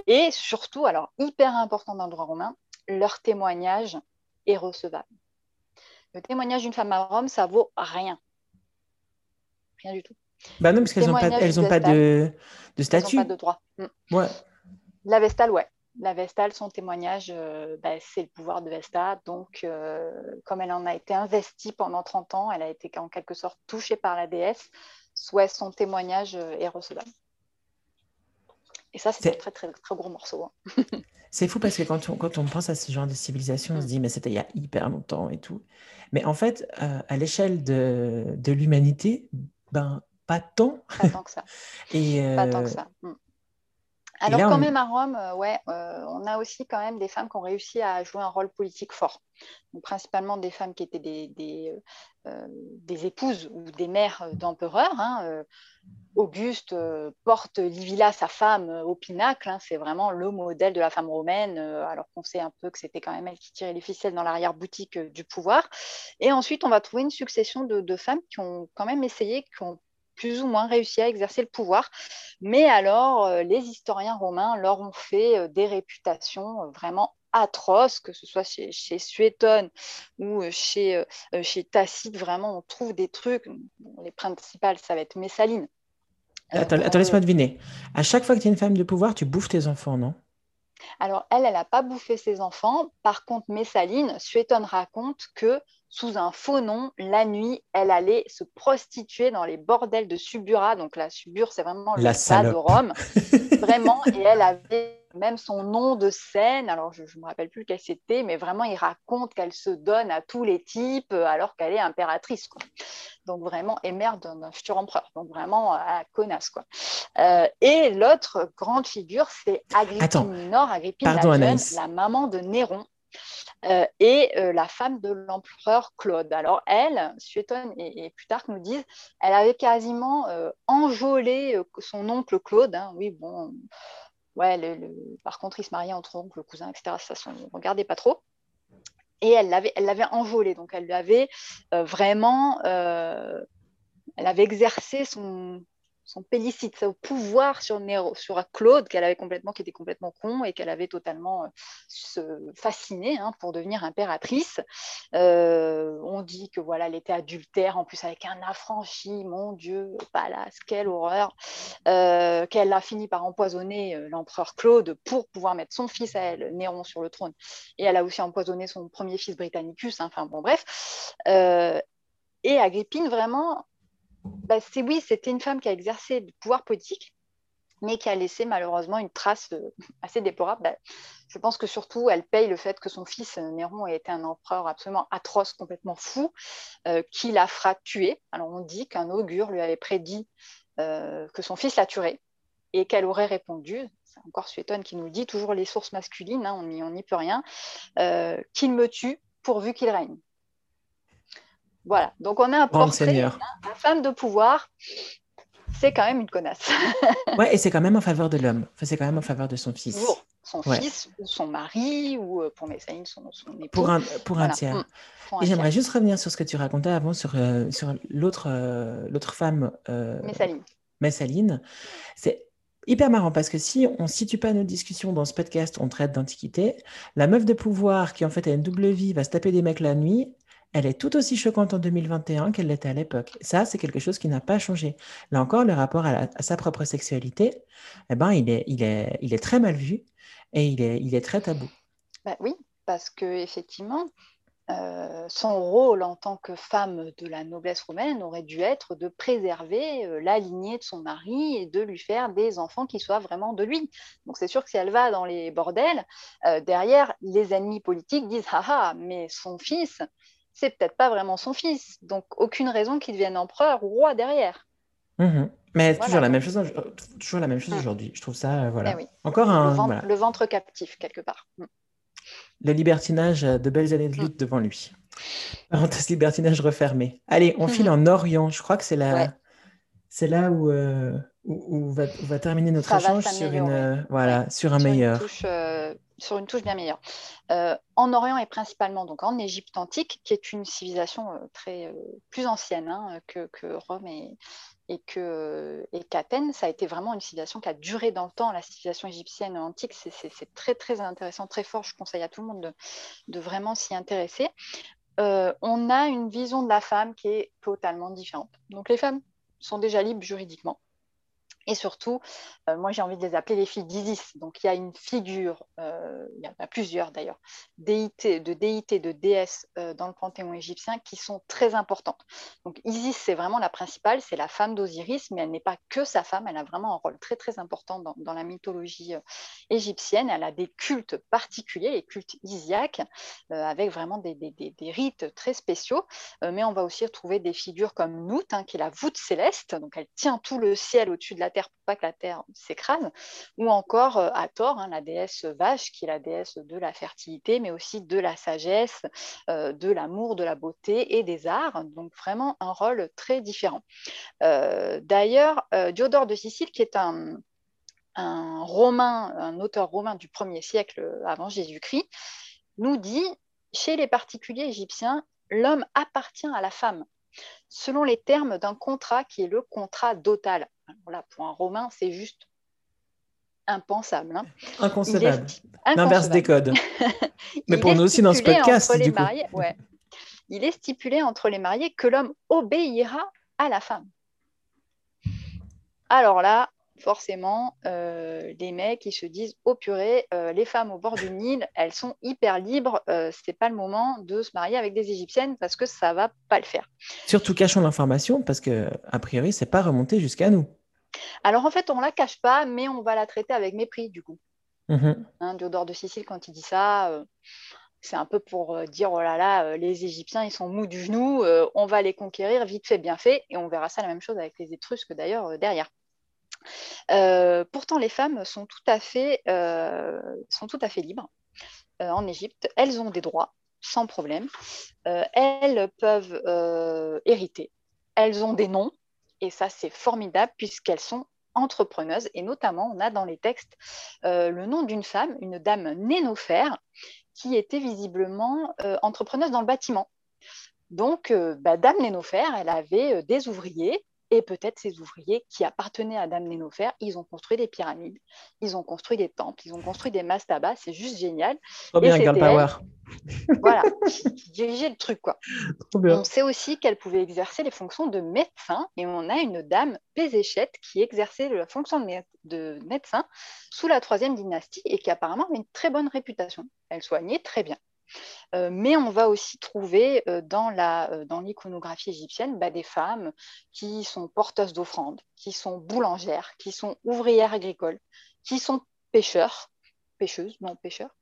Et surtout, alors hyper important dans le droit romain, leur témoignage est recevable. Le témoignage d'une femme à Rome, ça vaut rien. Rien du tout. Bah non, parce qu'elles n'ont pas, elles ont pas de, de statut. Elles pas de droit. Mm. Ouais. La Vestale, ouais. La Vestale, son témoignage, euh, bah, c'est le pouvoir de Vesta. Donc, euh, comme elle en a été investie pendant 30 ans, elle a été en quelque sorte touchée par la déesse, soit son témoignage euh, est recevable. Et ça, c'est un très, très, très gros morceau. Hein. [laughs] c'est fou parce que quand on, quand on pense à ce genre de civilisation, on se mm. dit, mais c'était il y a hyper longtemps et tout. Mais en fait, à l'échelle de, de l'humanité, ben, pas tant. Pas tant que ça. [laughs] et Pas tant que ça. Hmm. Alors quand même à Rome, euh, ouais, euh, on a aussi quand même des femmes qui ont réussi à jouer un rôle politique fort. Donc, principalement des femmes qui étaient des, des, euh, des épouses ou des mères d'empereurs. Hein, Auguste porte Livilla, sa femme, au pinacle. Hein, c'est vraiment le modèle de la femme romaine, alors qu'on sait un peu que c'était quand même elle qui tirait les ficelles dans l'arrière-boutique du pouvoir. Et ensuite, on va trouver une succession de, de, femmes qui ont quand même essayé, qui ont plus ou moins réussi à exercer le pouvoir. Mais alors, euh, les historiens romains leur ont fait euh, des réputations euh, vraiment atroces, que ce soit chez, chez Suétone ou chez, chez Tacite, vraiment, on trouve des trucs. les principales, ça va être Messaline. Attends, attends laisse-moi deviner. À chaque fois que tu es une femme de pouvoir, tu bouffes tes enfants, non? Alors, elle, elle n'a pas bouffé ses enfants. Par contre, Messaline, Suétone raconte que sous un faux nom, la nuit, elle allait se prostituer dans les bordels de Subura. Donc la Subure, c'est vraiment la le de Rome. [laughs] vraiment, et elle avait même son nom de scène. Alors je ne me rappelle plus quelle c'était, mais vraiment, il raconte qu'elle se donne à tous les types euh, alors qu'elle est impératrice. Donc vraiment, et mère d'un futur empereur. Donc vraiment, à connasse. Quoi. Euh, et l'autre grande figure, c'est Agrippine Minor, Agrippine la, la maman de Néron. Euh, et euh, la femme de l'empereur Claude. Alors elle, Suétone et, et, Plutarque nous disent, elle avait quasiment euh, enjolé son oncle Claude. Hein. oui, bon, ouais, par contre, ils se mariaient entre oncle, cousin, etc. Ça, on ne regardait pas trop. Et elle l'avait, elle l'avait envolé, donc elle lui avait vraiment, elle avait exercé son, son pellicite, son pouvoir sur, sur Claude, qu'elle avait complètement, qui était complètement con et qu'elle avait totalement euh, fasciné hein, pour devenir impératrice. Euh, on dit que voilà, elle était adultère, en plus avec un affranchi, mon Dieu, palace, quelle horreur, euh, qu'elle a fini par empoisonner l'empereur Claude pour pouvoir mettre son fils à elle, Néron, sur le trône. Et elle a aussi empoisonné son premier fils Britannicus, hein, enfin bon, bref. et Agrippine, vraiment, bah, oui, c'était une femme qui a exercé le pouvoir politique, mais qui a laissé malheureusement une trace euh, [laughs] assez déplorable. Bah, je pense que surtout, elle paye le fait que son fils euh, Néron ait été un empereur absolument atroce, complètement fou, euh, qui la fera tuer. Alors on dit qu'un augure lui avait prédit que son fils la tuerait et qu'elle aurait répondu, c'est encore Suétone qui nous le dit, toujours les sources masculines, hein, on n'y peut rien, qu'il me tue pourvu qu'il règne. Voilà, donc on a un portrait, hein, un femme de pouvoir, c'est quand même une connasse. [laughs] ouais, et c'est quand même en faveur de l'homme, enfin, c'est quand même en faveur de son fils. son fils, ou son mari, ou euh, pour Messaline, son, son époux. Pour un, pour un tiers. Mm. et j'aimerais juste revenir sur ce que tu racontais avant, sur, euh, sur l'autre euh, l'autre femme. Messaline. Messaline. C'est hyper marrant parce que si on ne situe pas nos discussions dans ce podcast, on traite d'antiquité. La meuf de pouvoir qui en fait a une double vie va se taper des mecs la nuit elle est tout aussi choquante en 2021 qu'elle l'était à l'époque. Ça, c'est quelque chose qui n'a pas changé. Là encore, le rapport à, sa propre sexualité, eh ben, il, est, très mal vu et il est, il est très tabou. Bah oui, parce que effectivement, euh, son rôle en tant que femme de la noblesse romaine aurait dû être de préserver euh, la lignée de son mari et de lui faire des enfants qui soient vraiment de lui. Donc c'est sûr que si elle va dans les bordels, euh, derrière, les ennemis politiques disent ah ah, mais son fils, c'est peut-être pas vraiment son fils. Donc, aucune raison qu'il devienne empereur ou roi derrière. Mhm. Mais toujours, la même chose, toujours la même chose aujourd'hui. Je trouve ça, euh, voilà. Eh Encore un. Le ventre, captif, quelque part. Mm. Le libertinage de belles années de lutte mm. devant lui. [laughs] Parenthèse libertinage refermé. Allez, on file en Orient. Je crois que c'est là, c'est là où, euh, où, va, va, terminer notre échange sur, une, euh, voilà, sur un meilleur sur une touche bien meilleure. Euh, en Orient et principalement donc en Égypte antique, qui est une civilisation euh, très euh, plus ancienne hein, que, Rome et, que et qu'Athènes, ça a été vraiment une civilisation qui a duré dans le temps. La civilisation égyptienne antique, c'est très très intéressant, très fort. Je conseille à tout le monde de, de vraiment s'y intéresser. on a une vision de la femme qui est totalement différente. Donc les femmes sont déjà libres juridiquement. Et surtout, euh, moi j'ai envie de les appeler les filles d'Isis. Donc il y a une figure, euh, il y en a plusieurs d'ailleurs, déité, de déités, de déesses euh, dans le panthéon égyptien qui sont très importantes. Donc Isis, c'est vraiment la principale, c'est la femme d'Osiris, mais elle n'est pas que sa femme, elle a vraiment un rôle très très important dans, la mythologie égyptienne. Elle a des cultes particuliers, les cultes isiaques, avec vraiment des, des, rites très spéciaux. mais on va aussi retrouver des figures comme Nout, hein, qui est la voûte céleste, donc elle tient tout le ciel au-dessus de la pour pas que la terre s'écrase, ou encore euh, Hathor, hein, la déesse vache, qui est la déesse de la fertilité, mais aussi de la sagesse, euh, de l'amour, de la beauté et des arts. Donc vraiment un rôle très différent. Euh, d'ailleurs, Diodore de Sicile, qui est un, un romain, un auteur romain du 1er siècle avant Jésus-Christ, nous dit, chez les particuliers égyptiens, l'homme appartient à la femme selon les termes d'un contrat qui est le contrat dotal. Voilà, pour un Romain, c'est juste impensable. Hein. Inconcevable. L'inverse des codes. [laughs] Mais pour nous aussi dans ce podcast, du coup. Il est stipulé entre les mariés que l'homme obéira à la femme. Alors là, forcément, euh, les mecs, ils se disent Oh purée, euh, les femmes au bord du Nil, elles sont hyper libres, euh, c'est pas le moment de se marier avec des Égyptiennes parce que ça va pas le faire. Surtout cachons l'information parce que, a priori, c'est pas remonté jusqu'à nous. Alors en fait, on la cache pas, mais on va la traiter avec mépris du coup. Mmh hein, Diodore de Sicile, quand il dit ça, c'est un peu pour dire oh là là, les Égyptiens, ils sont mous du genou, on va les conquérir vite fait, bien fait, et on verra ça la même chose avec les Étrusques d'ailleurs derrière. Euh, pourtant, les femmes sont tout à fait, euh, libres euh, en Égypte. Elles ont des droits sans problème. elles peuvent hériter. Elles ont des noms. Et ça, c'est formidable puisqu'elles sont entrepreneuses. Et notamment, on a dans les textes le nom d'une femme, une dame Nénophère, qui était visiblement entrepreneuse dans le bâtiment. Donc, bah, Dame Nénophère, elle avait des ouvriers et peut-être ces ouvriers qui appartenaient à Dame Nénophère, ils ont construit des pyramides, ils ont construit des temples, ils ont construit des mastabas, c'est juste génial. Trop bien, Girl Power. [laughs] voilà, qui dirigeait le truc. Quoi. [laughs] On sait aussi qu'elle pouvait exercer les fonctions de médecin, et on a une dame Pézéchette qui exerçait la fonction de médecin sous la troisième dynastie et qui apparemment avait une très bonne réputation. Elle soignait très bien. Euh, mais on va aussi trouver euh, euh, dans l'iconographie égyptienne bah, des femmes qui sont porteuses d'offrandes, qui sont boulangères, qui sont ouvrières agricoles, qui sont pêcheurs, pêcheuses, non pêcheurs,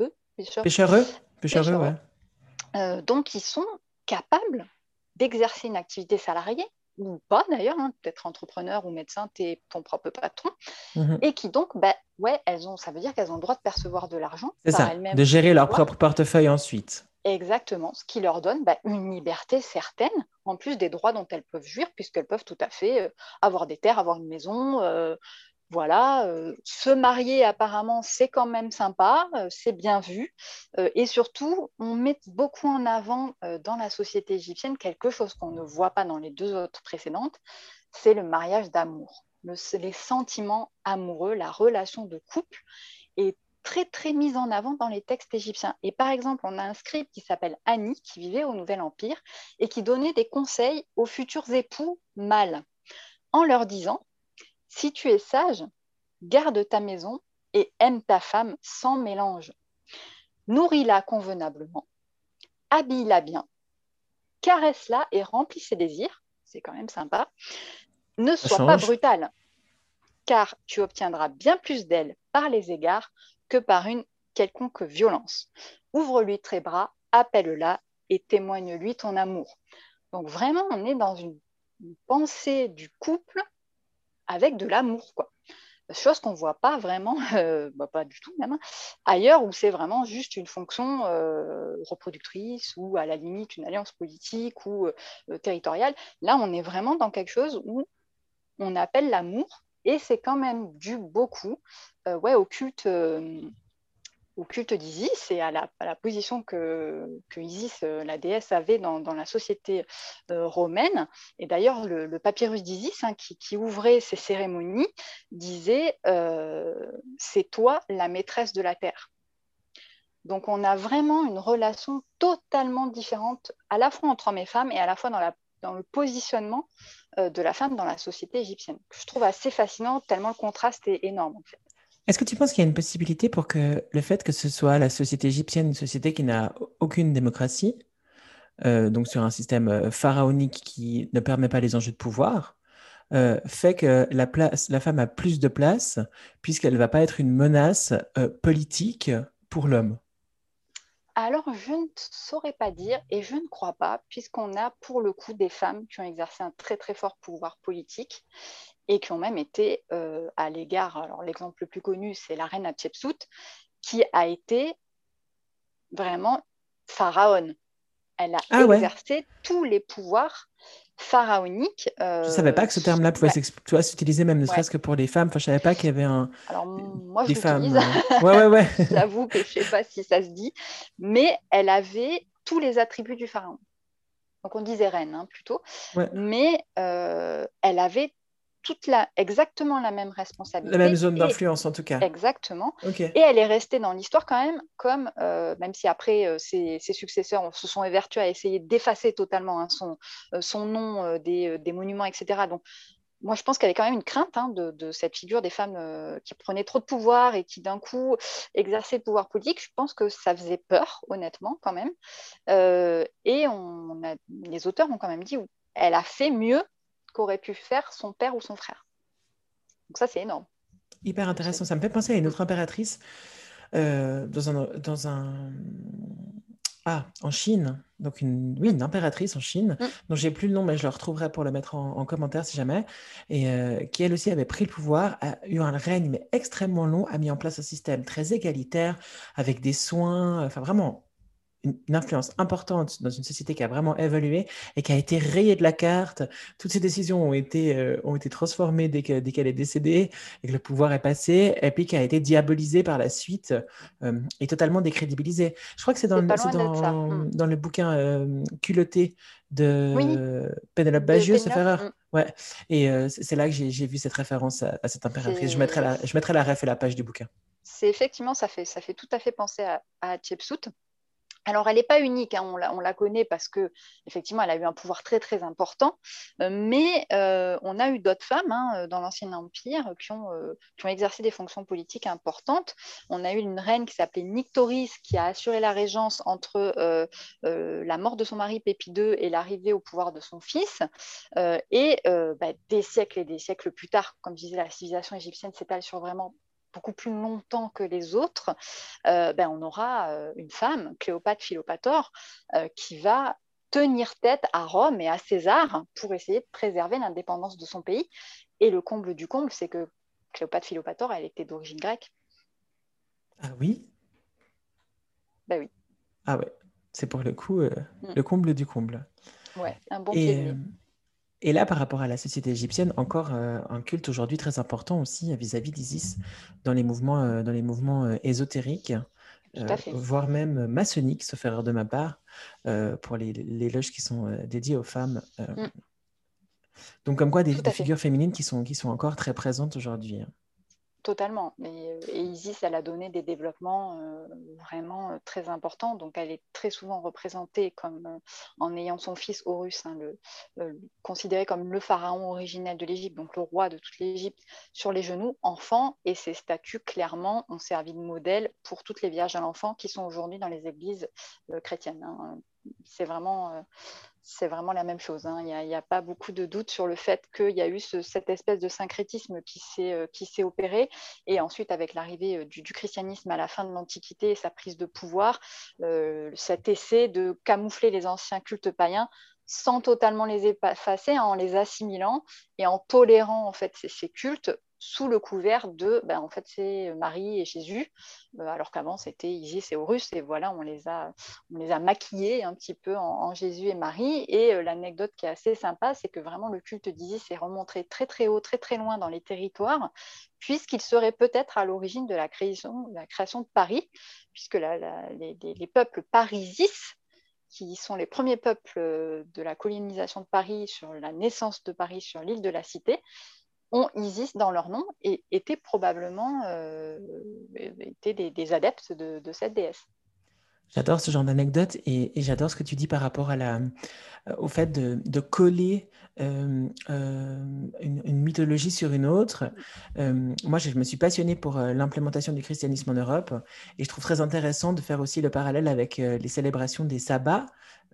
eux, pêcheurs. Pêcheurs, pêcheurs, ouais. donc ils sont capables d'exercer une activité salariée ou pas d'ailleurs, hein, peut-être entrepreneur ou médecin, tu es ton propre patron, mhm. et qui donc, bah, ouais, elles ont, ça veut dire qu'elles ont le droit de percevoir de l'argent. C'est ça, de gérer leur propre portefeuille ensuite. Exactement, ce qui leur donne bah, une liberté certaine, en plus des droits dont elles peuvent jouir, puisqu'elles peuvent tout à fait euh, avoir des terres, avoir une maison, euh, voilà, euh, se marier apparemment, c'est quand même sympa, euh, c'est bien vu. Euh, et surtout, on met beaucoup en avant dans la société égyptienne quelque chose qu'on ne voit pas dans les deux autres précédentes, c'est le mariage d'amour. les sentiments amoureux, la relation de couple est très très mise en avant dans les textes égyptiens. Et par exemple, on a un scribe qui s'appelle Annie, qui vivait au Nouvel Empire, et qui donnait des conseils aux futurs époux mâles, en leur disant si tu es sage, garde ta maison et aime ta femme sans mélange. Nourris-la convenablement, habille-la bien, caresse-la et remplis ses désirs. C'est quand même sympa. Ne sois pas brutal, car tu obtiendras bien plus d'elle par les égards que par une quelconque violence. Ouvre-lui tes bras, appelle-la et témoigne-lui ton amour. Donc vraiment, on est dans une pensée du couple avec de l'amour, quoi. Chose qu'on ne voit pas vraiment, [laughs] euh, bah, pas du tout même, hein, ailleurs où c'est vraiment juste une fonction euh, reproductrice ou à la limite une alliance politique ou euh, territoriale. Là, on est vraiment dans quelque chose où on appelle l'amour et c'est quand même dû beaucoup ouais, au culte au culte d'Isis et à la, position que, Isis, euh, la déesse, avait dans, la société euh, romaine. Et d'ailleurs, le, papyrus d'Isis, hein, qui, ouvrait ces cérémonies, disait euh, C'est toi la maîtresse de la terre. Donc, on a vraiment une relation totalement différente, à la fois entre hommes et femmes et à la fois dans, le positionnement de la femme dans la société égyptienne. je trouve assez fascinant, tellement le contraste est énorme. Est-ce que tu penses qu'il y a une possibilité pour que le fait que ce soit la société égyptienne, une société qui n'a aucune démocratie, euh, donc sur un système euh, pharaonique qui ne permet pas les enjeux de pouvoir, euh, fait que la, place, la femme a plus de place puisqu'elle ne va pas être une menace politique pour l'homme? Alors, je ne saurais pas dire et je ne crois pas, puisqu'on a pour le coup des femmes qui ont exercé un très très fort pouvoir politique et qui ont même été euh, à l'égard, alors l'exemple le plus connu, c'est la reine Hatshepsut, qui a été vraiment pharaon. Elle a ah exercé tous les pouvoirs pharaonique. Euh, je ne savais pas que ce terme-là pouvait s'utiliser même ne serait-ce que pour les femmes. Enfin, je ne savais pas qu'il y avait un. Alors, moi, je femmes. Euh, ouais, ouais, ouais. [laughs] J'avoue que je ne sais pas si ça se dit. Mais elle avait tous les attributs du pharaon. Donc, on disait reine hein, plutôt. Mais euh, elle avait toute la, exactement la même responsabilité. La même zone d'influence en tout cas. Exactement. Et elle est restée dans l'histoire quand même, comme, euh, même si après euh, ses, successeurs se sont évertués à essayer d'effacer totalement hein, son, euh, son nom des, des, monuments, etc. Donc, moi, je pense qu'il y avait quand même une crainte hein, de, de, cette figure des femmes qui prenaient trop de pouvoir et qui d'un coup exerçaient le pouvoir politique. Je pense que ça faisait peur, honnêtement, quand même. et on a, les auteurs ont quand même dit elle a fait mieux qu'aurait pu faire son père ou son frère. Donc ça, c'est énorme. Hyper intéressant. Ça me fait penser à une autre impératrice euh, dans, un, dans un... Ah, en Chine. Donc, une, oui, une impératrice en Chine, mm. dont j'ai plus le nom, mais je le retrouverai pour le mettre en, commentaire si jamais, et euh, qui elle aussi avait pris le pouvoir, a eu un règne mais extrêmement long, a mis en place un système très égalitaire, avec des soins, enfin vraiment une, influence importante dans une société qui a vraiment évolué et qui a été rayée de la carte. Toutes ces décisions ont été, euh, ont été transformées dès qu'elle dès est décédée et que le pouvoir est passé, et puis qui a été diabolisée par la suite euh, et totalement décrédibilisée. Je crois que c'est dans, dans, mm. dans, le bouquin euh, Culotté de oui. Pénélope Bagieux, ce erreur. Mm. Ouais. Et c'est là que j'ai vu cette référence à, cette impératrice. Je mettrai, la, je mettrai la ref et la page du bouquin. C'est effectivement, ça fait, ça fait tout à fait penser à, à alors, elle n'est pas unique, hein, on, la, connaît parce que effectivement, elle a eu un pouvoir très très important, euh, mais euh, on a eu d'autres femmes hein, euh, dans l'Ancien Empire qui ont, qui ont, exercé des fonctions politiques importantes. On a eu une reine qui s'appelait Nictoris qui a assuré la régence entre la mort de son mari Pépi II et l'arrivée au pouvoir de son fils. et bah, des siècles et des siècles plus tard, comme je disais, la civilisation égyptienne s'étale sur vraiment beaucoup plus longtemps que les autres, euh, ben, on aura euh, une femme, Cléopâtre Philopator, euh, qui va tenir tête à Rome et à César pour essayer de préserver l'indépendance de son pays. Et le comble du comble, c'est que Cléopâtre Philopator, elle était d'origine grecque. Ah oui? Ben oui. Ah ouais, c'est pour le coup mm. le comble du comble. Ouais, un bon pied et là, par rapport à la société égyptienne, encore euh, un culte aujourd'hui très important aussi vis-à-vis d'Isis dans les mouvements, euh, dans les mouvements euh, ésotériques, voire même maçonniques, sauf erreur de ma part, pour les, les, loges qui sont dédiées aux femmes. Mm. Donc, comme quoi, des, des figures féminines qui sont, qui sont encore très présentes aujourd'hui. Hein. Totalement. Et, Isis, elle a donné des développements euh, vraiment euh, très importants. Donc, elle est très souvent représentée comme euh, en ayant son fils Horus, hein, considéré comme le pharaon originel de l'Égypte, donc le roi de toute l'Égypte, sur les genoux, enfant. Et ces statues, clairement, ont servi de modèle pour toutes les vierges à l'enfant qui sont aujourd'hui dans les églises chrétiennes. Hein. C'est vraiment c'est vraiment la même chose. Hein. Il n'y a, pas beaucoup de doute sur le fait qu'il y a eu cette espèce de syncrétisme euh, qui s'est opéré. Et ensuite, avec l'arrivée euh, du, christianisme à la fin de l'Antiquité et sa prise de pouvoir, euh, cet essai de camoufler les anciens cultes païens sans totalement les effacer, en les assimilant et en tolérant en fait ces cultes sous le couvert de, ben, en fait, c'est Marie et Jésus, euh, alors qu'avant c'était Isis et Horus, et voilà, on les a, on les a maquillés un petit peu en, Jésus et Marie. Et euh, l'anecdote qui est assez sympa, c'est que vraiment le culte d'Isis est remonté très très haut, très très loin dans les territoires, puisqu'il serait peut-être à l'origine de la création, de Paris, puisque les, les peuples parisis qui sont les premiers peuples de la colonisation de Paris sur la naissance de Paris sur l'île de la Cité, ont Isis dans leur nom et étaient probablement euh, étaient des, adeptes de, cette déesse. J'adore ce genre d'anecdote et, j'adore ce que tu dis par rapport à la, au fait de, coller euh, euh, une, mythologie sur une autre. moi, je, me suis passionnée pour l'implémentation du christianisme en Europe et je trouve très intéressant de faire aussi le parallèle avec les célébrations des sabbats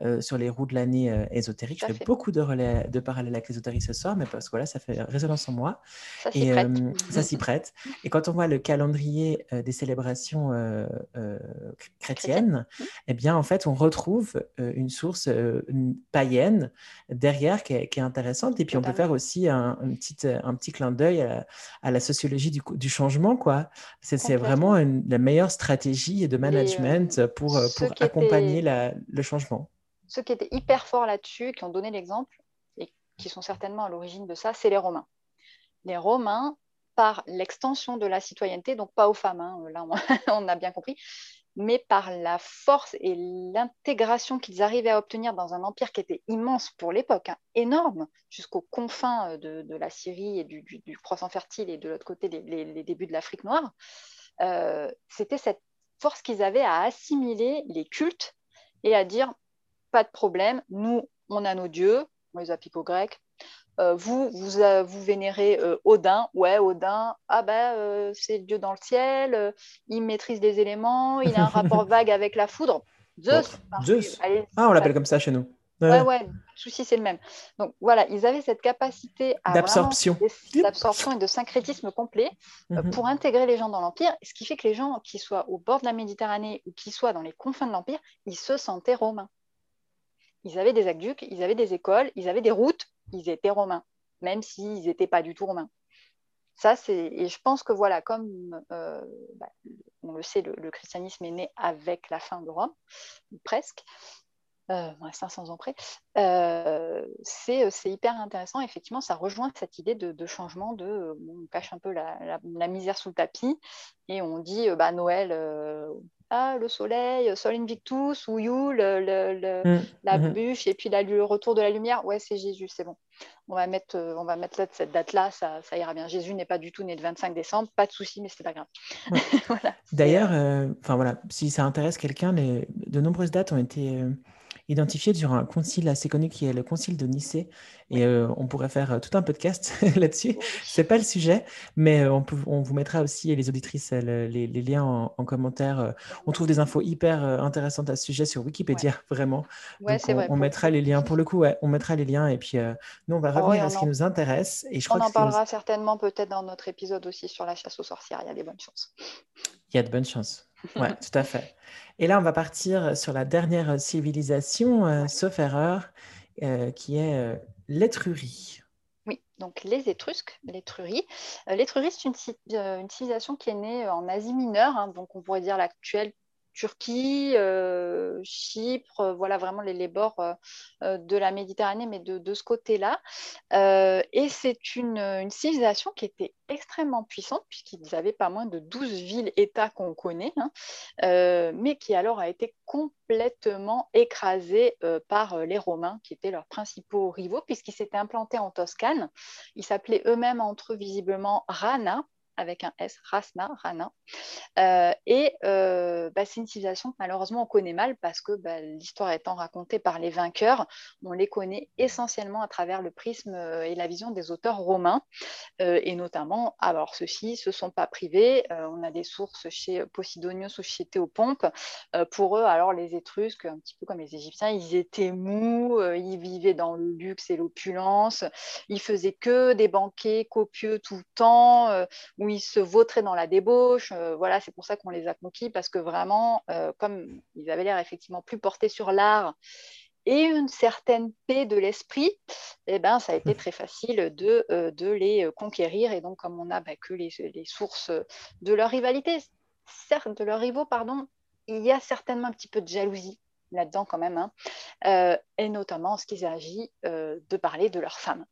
euh, sur les roues de l'année euh, ésotérique. Je fais beaucoup de, relais, de parallèles avec l'ésotérie ce soir, mais parce que voilà, ça fait résonance en moi. Ça s'y prête. Euh, ça s'y prête. [laughs] Et quand on voit le calendrier des célébrations chrétiennes, eh bien, en fait, on retrouve une source païenne derrière qui est, intéressante. Et puis, on peut faire aussi un, petit, un petit clin d'œil à, la sociologie du, du changement. quoi. C'est vraiment la meilleure stratégie de management pour, pour accompagner le changement ceux qui étaient hyper forts là-dessus, qui ont donné l'exemple et qui sont certainement à l'origine de ça, c'est les Romains. Les Romains, par l'extension de la citoyenneté, donc pas aux femmes, hein, là on [laughs] a bien compris, mais par la force et l'intégration qu'ils arrivaient à obtenir dans un empire qui était immense pour l'époque, hein, énorme, jusqu'aux confins euh, de, la Syrie et du, croissant fertile et de l'autre côté les, débuts de l'Afrique noire, euh, c'était cette force qu'ils avaient à assimiler les cultes et à dire pas de problème. Nous, on a nos dieux, on les applique aux Grecs. Euh, vous, vous, euh, vous vénérez euh, Odin. Ouais, Odin, ah ben, c'est le dieu dans le ciel, il maîtrise les éléments, il a un rapport [laughs] vague avec la foudre. Zeus. Zeus. ah, on l'appelle comme ça chez nous. Ouais, ouais, le souci, c'est le même. Donc voilà, ils avaient cette capacité d'absorption d'absorption et de syncrétisme complet mhm. pour intégrer les gens dans l'Empire, ce qui fait que les gens qui soient au bord de la Méditerranée ou qui soient dans les confins de l'Empire, ils se sentaient romains ils avaient des aqueducs, ils avaient des écoles, ils avaient des routes, ils étaient romains, même s'ils n'étaient pas du tout romains. Ça, c'est et je pense que voilà, comme bah, on le sait, le, christianisme est né avec la fin de Rome, presque. 500 ans près, c'est hyper intéressant. Effectivement, ça rejoint cette idée de, changement, de on cache un peu la, misère sous le tapis et on dit bah, Noël, ah, le soleil, Sol Invictus, ou You, le, mmh, la mmh. bûche, et puis le retour de la lumière. Ouais, c'est Jésus, c'est bon. On va mettre, euh, on va mettre cette date-là, ça, ça, ira bien. Jésus n'est pas du tout né le 25 décembre, pas de souci, mais c'est pas grave. [laughs] D'ailleurs, euh, euh, enfin voilà, si ça intéresse quelqu'un, de nombreuses dates ont été identifié sur un concile assez connu qui est le concile de Nicée. Et euh, on pourrait faire euh, tout un podcast [laughs] là-dessus. C'est pas le sujet, mais euh, on, on, vous mettra aussi, les auditrices, les, liens en, commentaire. On trouve des infos hyper intéressantes à ce sujet sur Wikipédia, vraiment. Ouais, on, vrai, on mettra les liens, pour le coup, on mettra les liens. Et puis, nous, on va oh, revenir à ce qui nous intéresse. Et je on en parlera certainement peut-être dans notre épisode aussi sur la chasse aux sorcières. Il y a des bonnes chances. Il y a de bonnes chances. Oui, [laughs] tout à fait. Et là, on va partir sur la dernière civilisation, euh, sauf erreur, euh, qui est euh, l'Étrurie. Oui, donc les Étrusques, l'Étrurie. L'Étrurie, c'est une, civilisation qui est née en Asie mineure, hein, donc on pourrait dire l'actuelle Turquie, euh, Chypre, euh, voilà vraiment les, bords euh, de la Méditerranée, mais de, ce côté-là. et c'est une, civilisation qui était extrêmement puissante, puisqu'ils avaient pas moins de 12 villes-États qu'on connaît, hein, mais qui alors a été complètement écrasée par les Romains, qui étaient leurs principaux rivaux, puisqu'ils s'étaient implantés en Toscane. Ils s'appelaient eux-mêmes entre eux visiblement Rana, avec un S, Rasna, Rana. Euh, et euh, bah, c'est une civilisation que malheureusement on connaît mal parce que bah, l'histoire étant racontée par les vainqueurs, on les connaît essentiellement à travers le prisme euh, et la vision des auteurs romains. et notamment, alors ceux-ci ne se sont pas privés. on a des sources chez Posidonius ou chez Théopompe. pour eux, alors les Étrusques, un petit peu comme les Égyptiens, ils étaient mous, ils vivaient dans le luxe et l'opulence, ils faisaient que des banquets copieux tout le temps, ils se vautraient dans la débauche. Euh, voilà, c'est pour ça qu'on les a conquis, parce que vraiment, euh, comme ils avaient l'air effectivement plus portés sur l'art et une certaine paix de l'esprit, eh ben, ça a été très facile de, euh, les conquérir. Et donc, comme on n'a bah, que les, sources de leur rivalité, certes, de leurs rivaux, pardon, il y a certainement un petit peu de jalousie là-dedans quand même, hein, et notamment ce qu'il s'agit de parler de leurs femmes.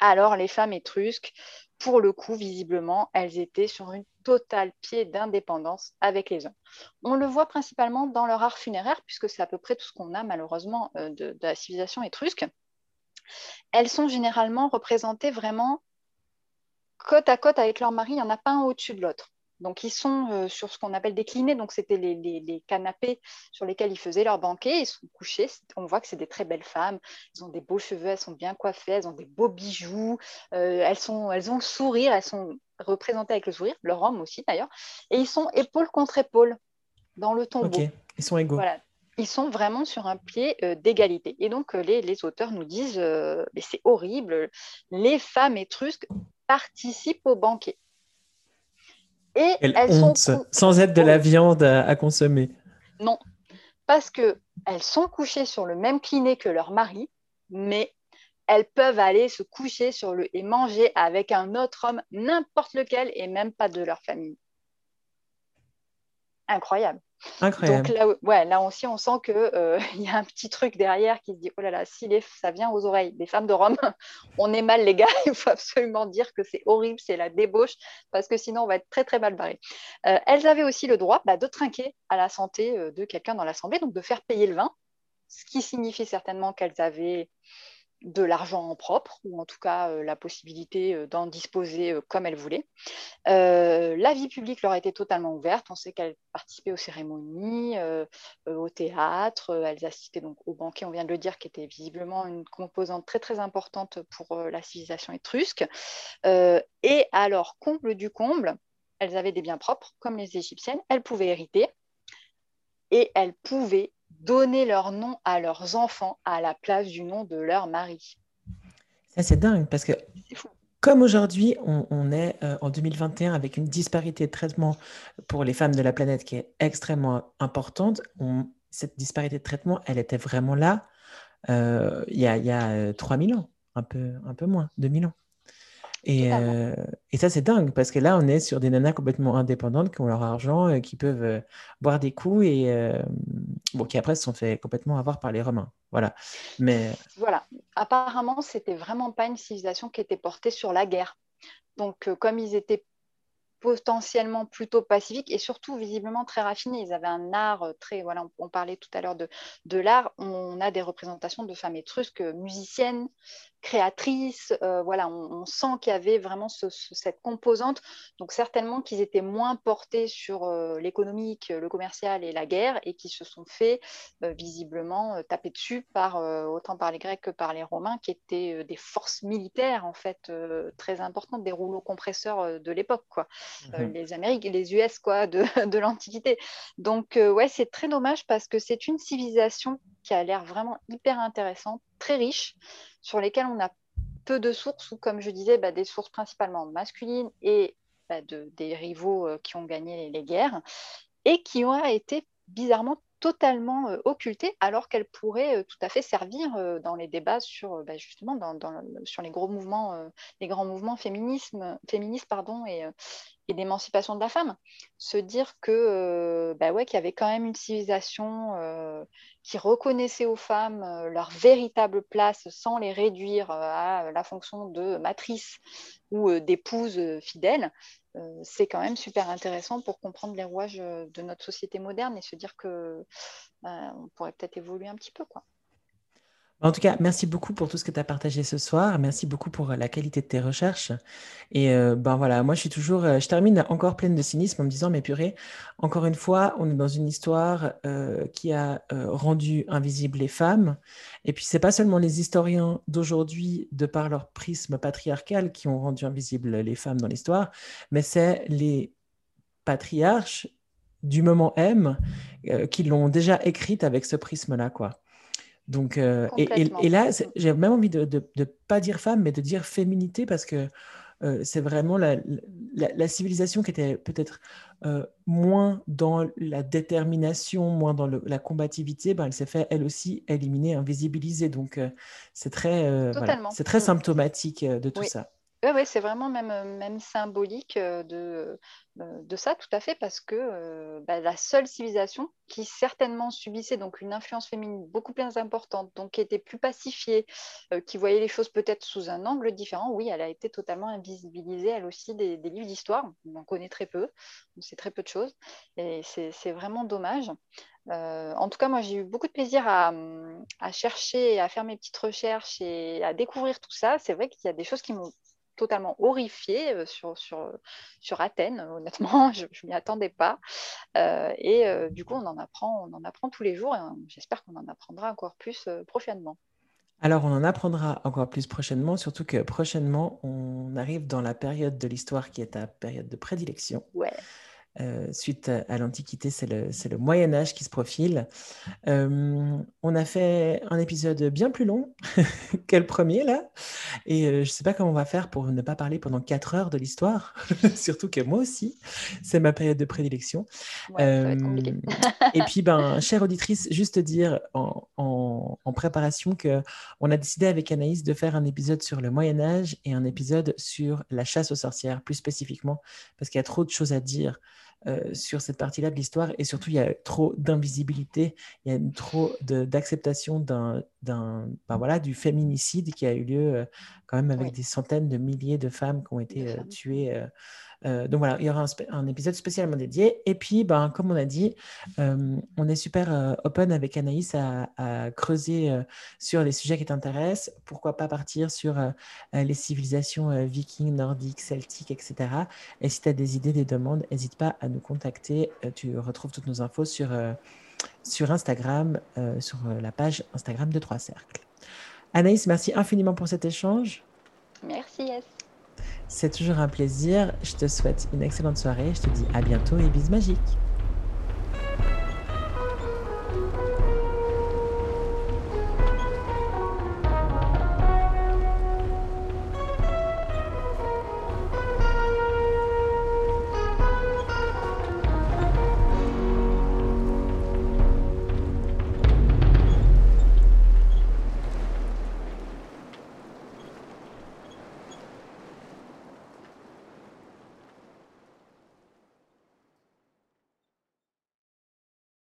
Alors, les femmes étrusques pour le coup, visiblement, elles étaient sur une totale pied d'indépendance avec les hommes. On le voit principalement dans leur art funéraire, puisque c'est à peu près tout ce qu'on a malheureusement euh, de, la civilisation étrusque. Elles sont généralement représentées vraiment côte à côte avec leur mari, il n'y en a pas un au-dessus de l'autre. Donc, ils sont euh, sur ce qu'on appelle déclinés. Donc, c'était les, canapés sur lesquels ils faisaient leur banquet. Ils sont couchés. On voit que c'est des très belles femmes. Elles ont des beaux cheveux, elles sont bien coiffées, elles ont des beaux bijoux. Euh, elles, sont, elles ont le sourire, elles sont représentées avec le sourire, leur homme aussi d'ailleurs. Et ils sont épaule contre épaule dans le tombeau. Ils sont égaux. Voilà. Ils sont vraiment sur un pied euh, d'égalité. Et donc, les, les, auteurs nous disent mais c'est horrible, les femmes étrusques participent au banquet. Et elles sont sans être de la viande à, consommer. Non, parce que elles sont couchées sur le même cliné que leur mari, mais elles peuvent aller se coucher sur le et manger avec un autre homme, n'importe lequel, et même pas de leur famille. Incroyable. Incroyable. Donc là, là aussi, on sent qu'il euh, [laughs] y a un petit truc derrière qui se dit, oh là là, si ça vient aux oreilles des femmes de Rome, [laughs] on est mal les gars, [laughs] il faut absolument dire que c'est horrible, c'est la débauche, parce que sinon on va être très très mal barré. Euh, elles avaient aussi le droit bah, de trinquer à la santé euh, de quelqu'un dans l'assemblée, donc de faire payer le vin, ce qui signifie certainement qu'elles avaient de l'argent en propre, ou en tout cas euh, la possibilité euh, d'en disposer euh, comme elles voulaient. la vie publique leur était totalement ouverte. On sait qu'elles participaient aux cérémonies, au théâtre, elles assistaient donc au banquet, on vient de le dire, qui était visiblement une composante très très importante pour la civilisation étrusque. et alors, comble du comble, elles avaient des biens propres, comme les Égyptiennes, elles pouvaient hériter et elles pouvaient donner leur nom à leurs enfants à la place du nom de leur mari. Ça, c'est dingue parce que, comme aujourd'hui, on, est euh, en 2021 avec une disparité de traitement pour les femmes de la planète qui est extrêmement importante, cette disparité de traitement, elle était vraiment là euh, il y a, y a 3000 euh, ans, un peu, un peu moins, 2000 ans. Et, et ça, c'est dingue, parce que là, on est sur des nanas complètement indépendantes qui ont leur argent, qui peuvent boire des coups et bon, qui après se sont fait complètement avoir par les Romains. Voilà. Mais... Voilà. Apparemment, c'était vraiment pas une civilisation qui était portée sur la guerre. Donc, comme ils étaient potentiellement plutôt pacifiques et surtout visiblement très raffinés. Ils avaient un art euh, très, voilà, on, parlait tout à l'heure de, de l'art, on a des représentations de femmes étrusques musiciennes, créatrices, euh, voilà, on, sent qu'il y avait vraiment cette composante, donc certainement qu'ils étaient moins portés sur euh, l'économique, le commercial et la guerre et qui se sont fait visiblement taper dessus par, autant par les Grecs que par les Romains, qui étaient des forces militaires en fait très importantes, des rouleaux compresseurs de l'époque, quoi. Euh, mhm. les Amériques les US quoi, de, [laughs] de l'Antiquité. Donc, euh, ouais, c'est très dommage parce que c'est une civilisation qui a l'air vraiment hyper intéressante, très riche, sur lesquelles on a peu de sources, ou comme je disais, bah, des sources principalement masculines et bah, de, des rivaux euh, qui ont gagné les, guerres, et qui ont été bizarrement totalement occultée alors qu'elle pourrait tout à fait servir dans les débats sur bah, sur les gros mouvements les grands mouvements féminisme, féministes pardon et, d'émancipation de la femme. Se dire que bah qu'il y avait quand même une civilisation qui reconnaissait aux femmes leur véritable place sans les réduire à la fonction de matrice ou d'épouse fidèle, c'est quand même super intéressant pour comprendre les rouages de notre société moderne et se dire que bah, on pourrait peut-être évoluer un petit peu quoi. En tout cas, merci beaucoup pour tout ce que tu as partagé ce soir. Merci beaucoup pour euh, la qualité de tes recherches. Et euh, ben voilà, moi je suis toujours, euh, je termine encore pleine de cynisme en me disant, mais purée, encore une fois, on est dans une histoire qui a rendu invisibles les femmes. Et puis c'est pas seulement les historiens d'aujourd'hui, de par leur prisme patriarcal, qui ont rendu invisibles les femmes dans l'histoire, mais c'est les patriarches du moment M qui l'ont déjà écrite avec ce prisme-là, quoi. Donc, euh, et, là, j'ai même envie de ne pas dire femme, mais de dire féminité, parce que euh, c'est vraiment la, civilisation qui était peut-être euh, moins dans la détermination, moins dans la combativité, ben, elle s'est fait elle aussi éliminer, invisibiliser. Donc, c'est très, c'est très mm. symptomatique de tout ça. Oui, c'est vraiment même, euh, même symbolique euh, de, euh, de ça, tout à fait, parce que bah, la seule civilisation qui certainement subissait donc une influence féminine beaucoup plus importante, donc qui était plus pacifiée, qui voyait les choses peut-être sous un angle différent, oui, elle a été totalement invisibilisée, elle aussi, des, livres d'histoire. On en connaît très peu, on sait très peu de choses, et c'est vraiment dommage. en tout cas, moi, j'ai eu beaucoup de plaisir à, à, chercher, à faire mes petites recherches et à découvrir tout ça. C'est vrai qu'il y a des choses qui m'ont totalement horrifiée euh, sur, sur, sur Athènes, honnêtement, [laughs] je ne m'y attendais pas. Euh, et euh, du coup, on en apprend, on en apprend tous les jours et j'espère qu'on en apprendra encore plus prochainement. Alors, on en apprendra encore plus prochainement, surtout que prochainement, on arrive dans la période de l'histoire qui est ta période de prédilection. Ouais. Euh, suite à, l'Antiquité, c'est le, le, Moyen Âge qui se profile. Euh, on a fait un épisode bien plus long [laughs] que le premier, là. Et euh, je ne sais pas comment on va faire pour ne pas parler pendant quatre heures de l'histoire, [laughs] surtout que moi aussi, c'est ma période de prédilection. [laughs] et puis, ben, chère auditrice, juste dire en, en, en préparation qu'on a décidé avec Anaïs de faire un épisode sur le Moyen Âge et un épisode sur la chasse aux sorcières, plus spécifiquement, parce qu'il y a trop de choses à dire euh, sur cette partie-là de l'histoire. Et surtout, il y a trop d'invisibilité, il y a trop d'acceptation d'un, ben voilà, du féminicide qui a eu lieu euh, quand même avec des centaines de milliers de femmes qui ont été euh, tuées euh, donc voilà, il y aura un, épisode spécialement dédié. Et puis, ben, comme on a dit, euh, on est super euh, open avec Anaïs à, creuser sur les sujets qui t'intéressent. Pourquoi pas partir sur les civilisations vikings, nordiques, celtiques, etc. Et si tu as des idées, des demandes, n'hésite pas à nous contacter. tu retrouves toutes nos infos sur, sur Instagram, sur la page Instagram de Trois Cercles. Anaïs, merci infiniment pour cet échange. Merci, Yes. C'est toujours un plaisir. Je te souhaite une excellente soirée. Je te dis à bientôt et bis magiques.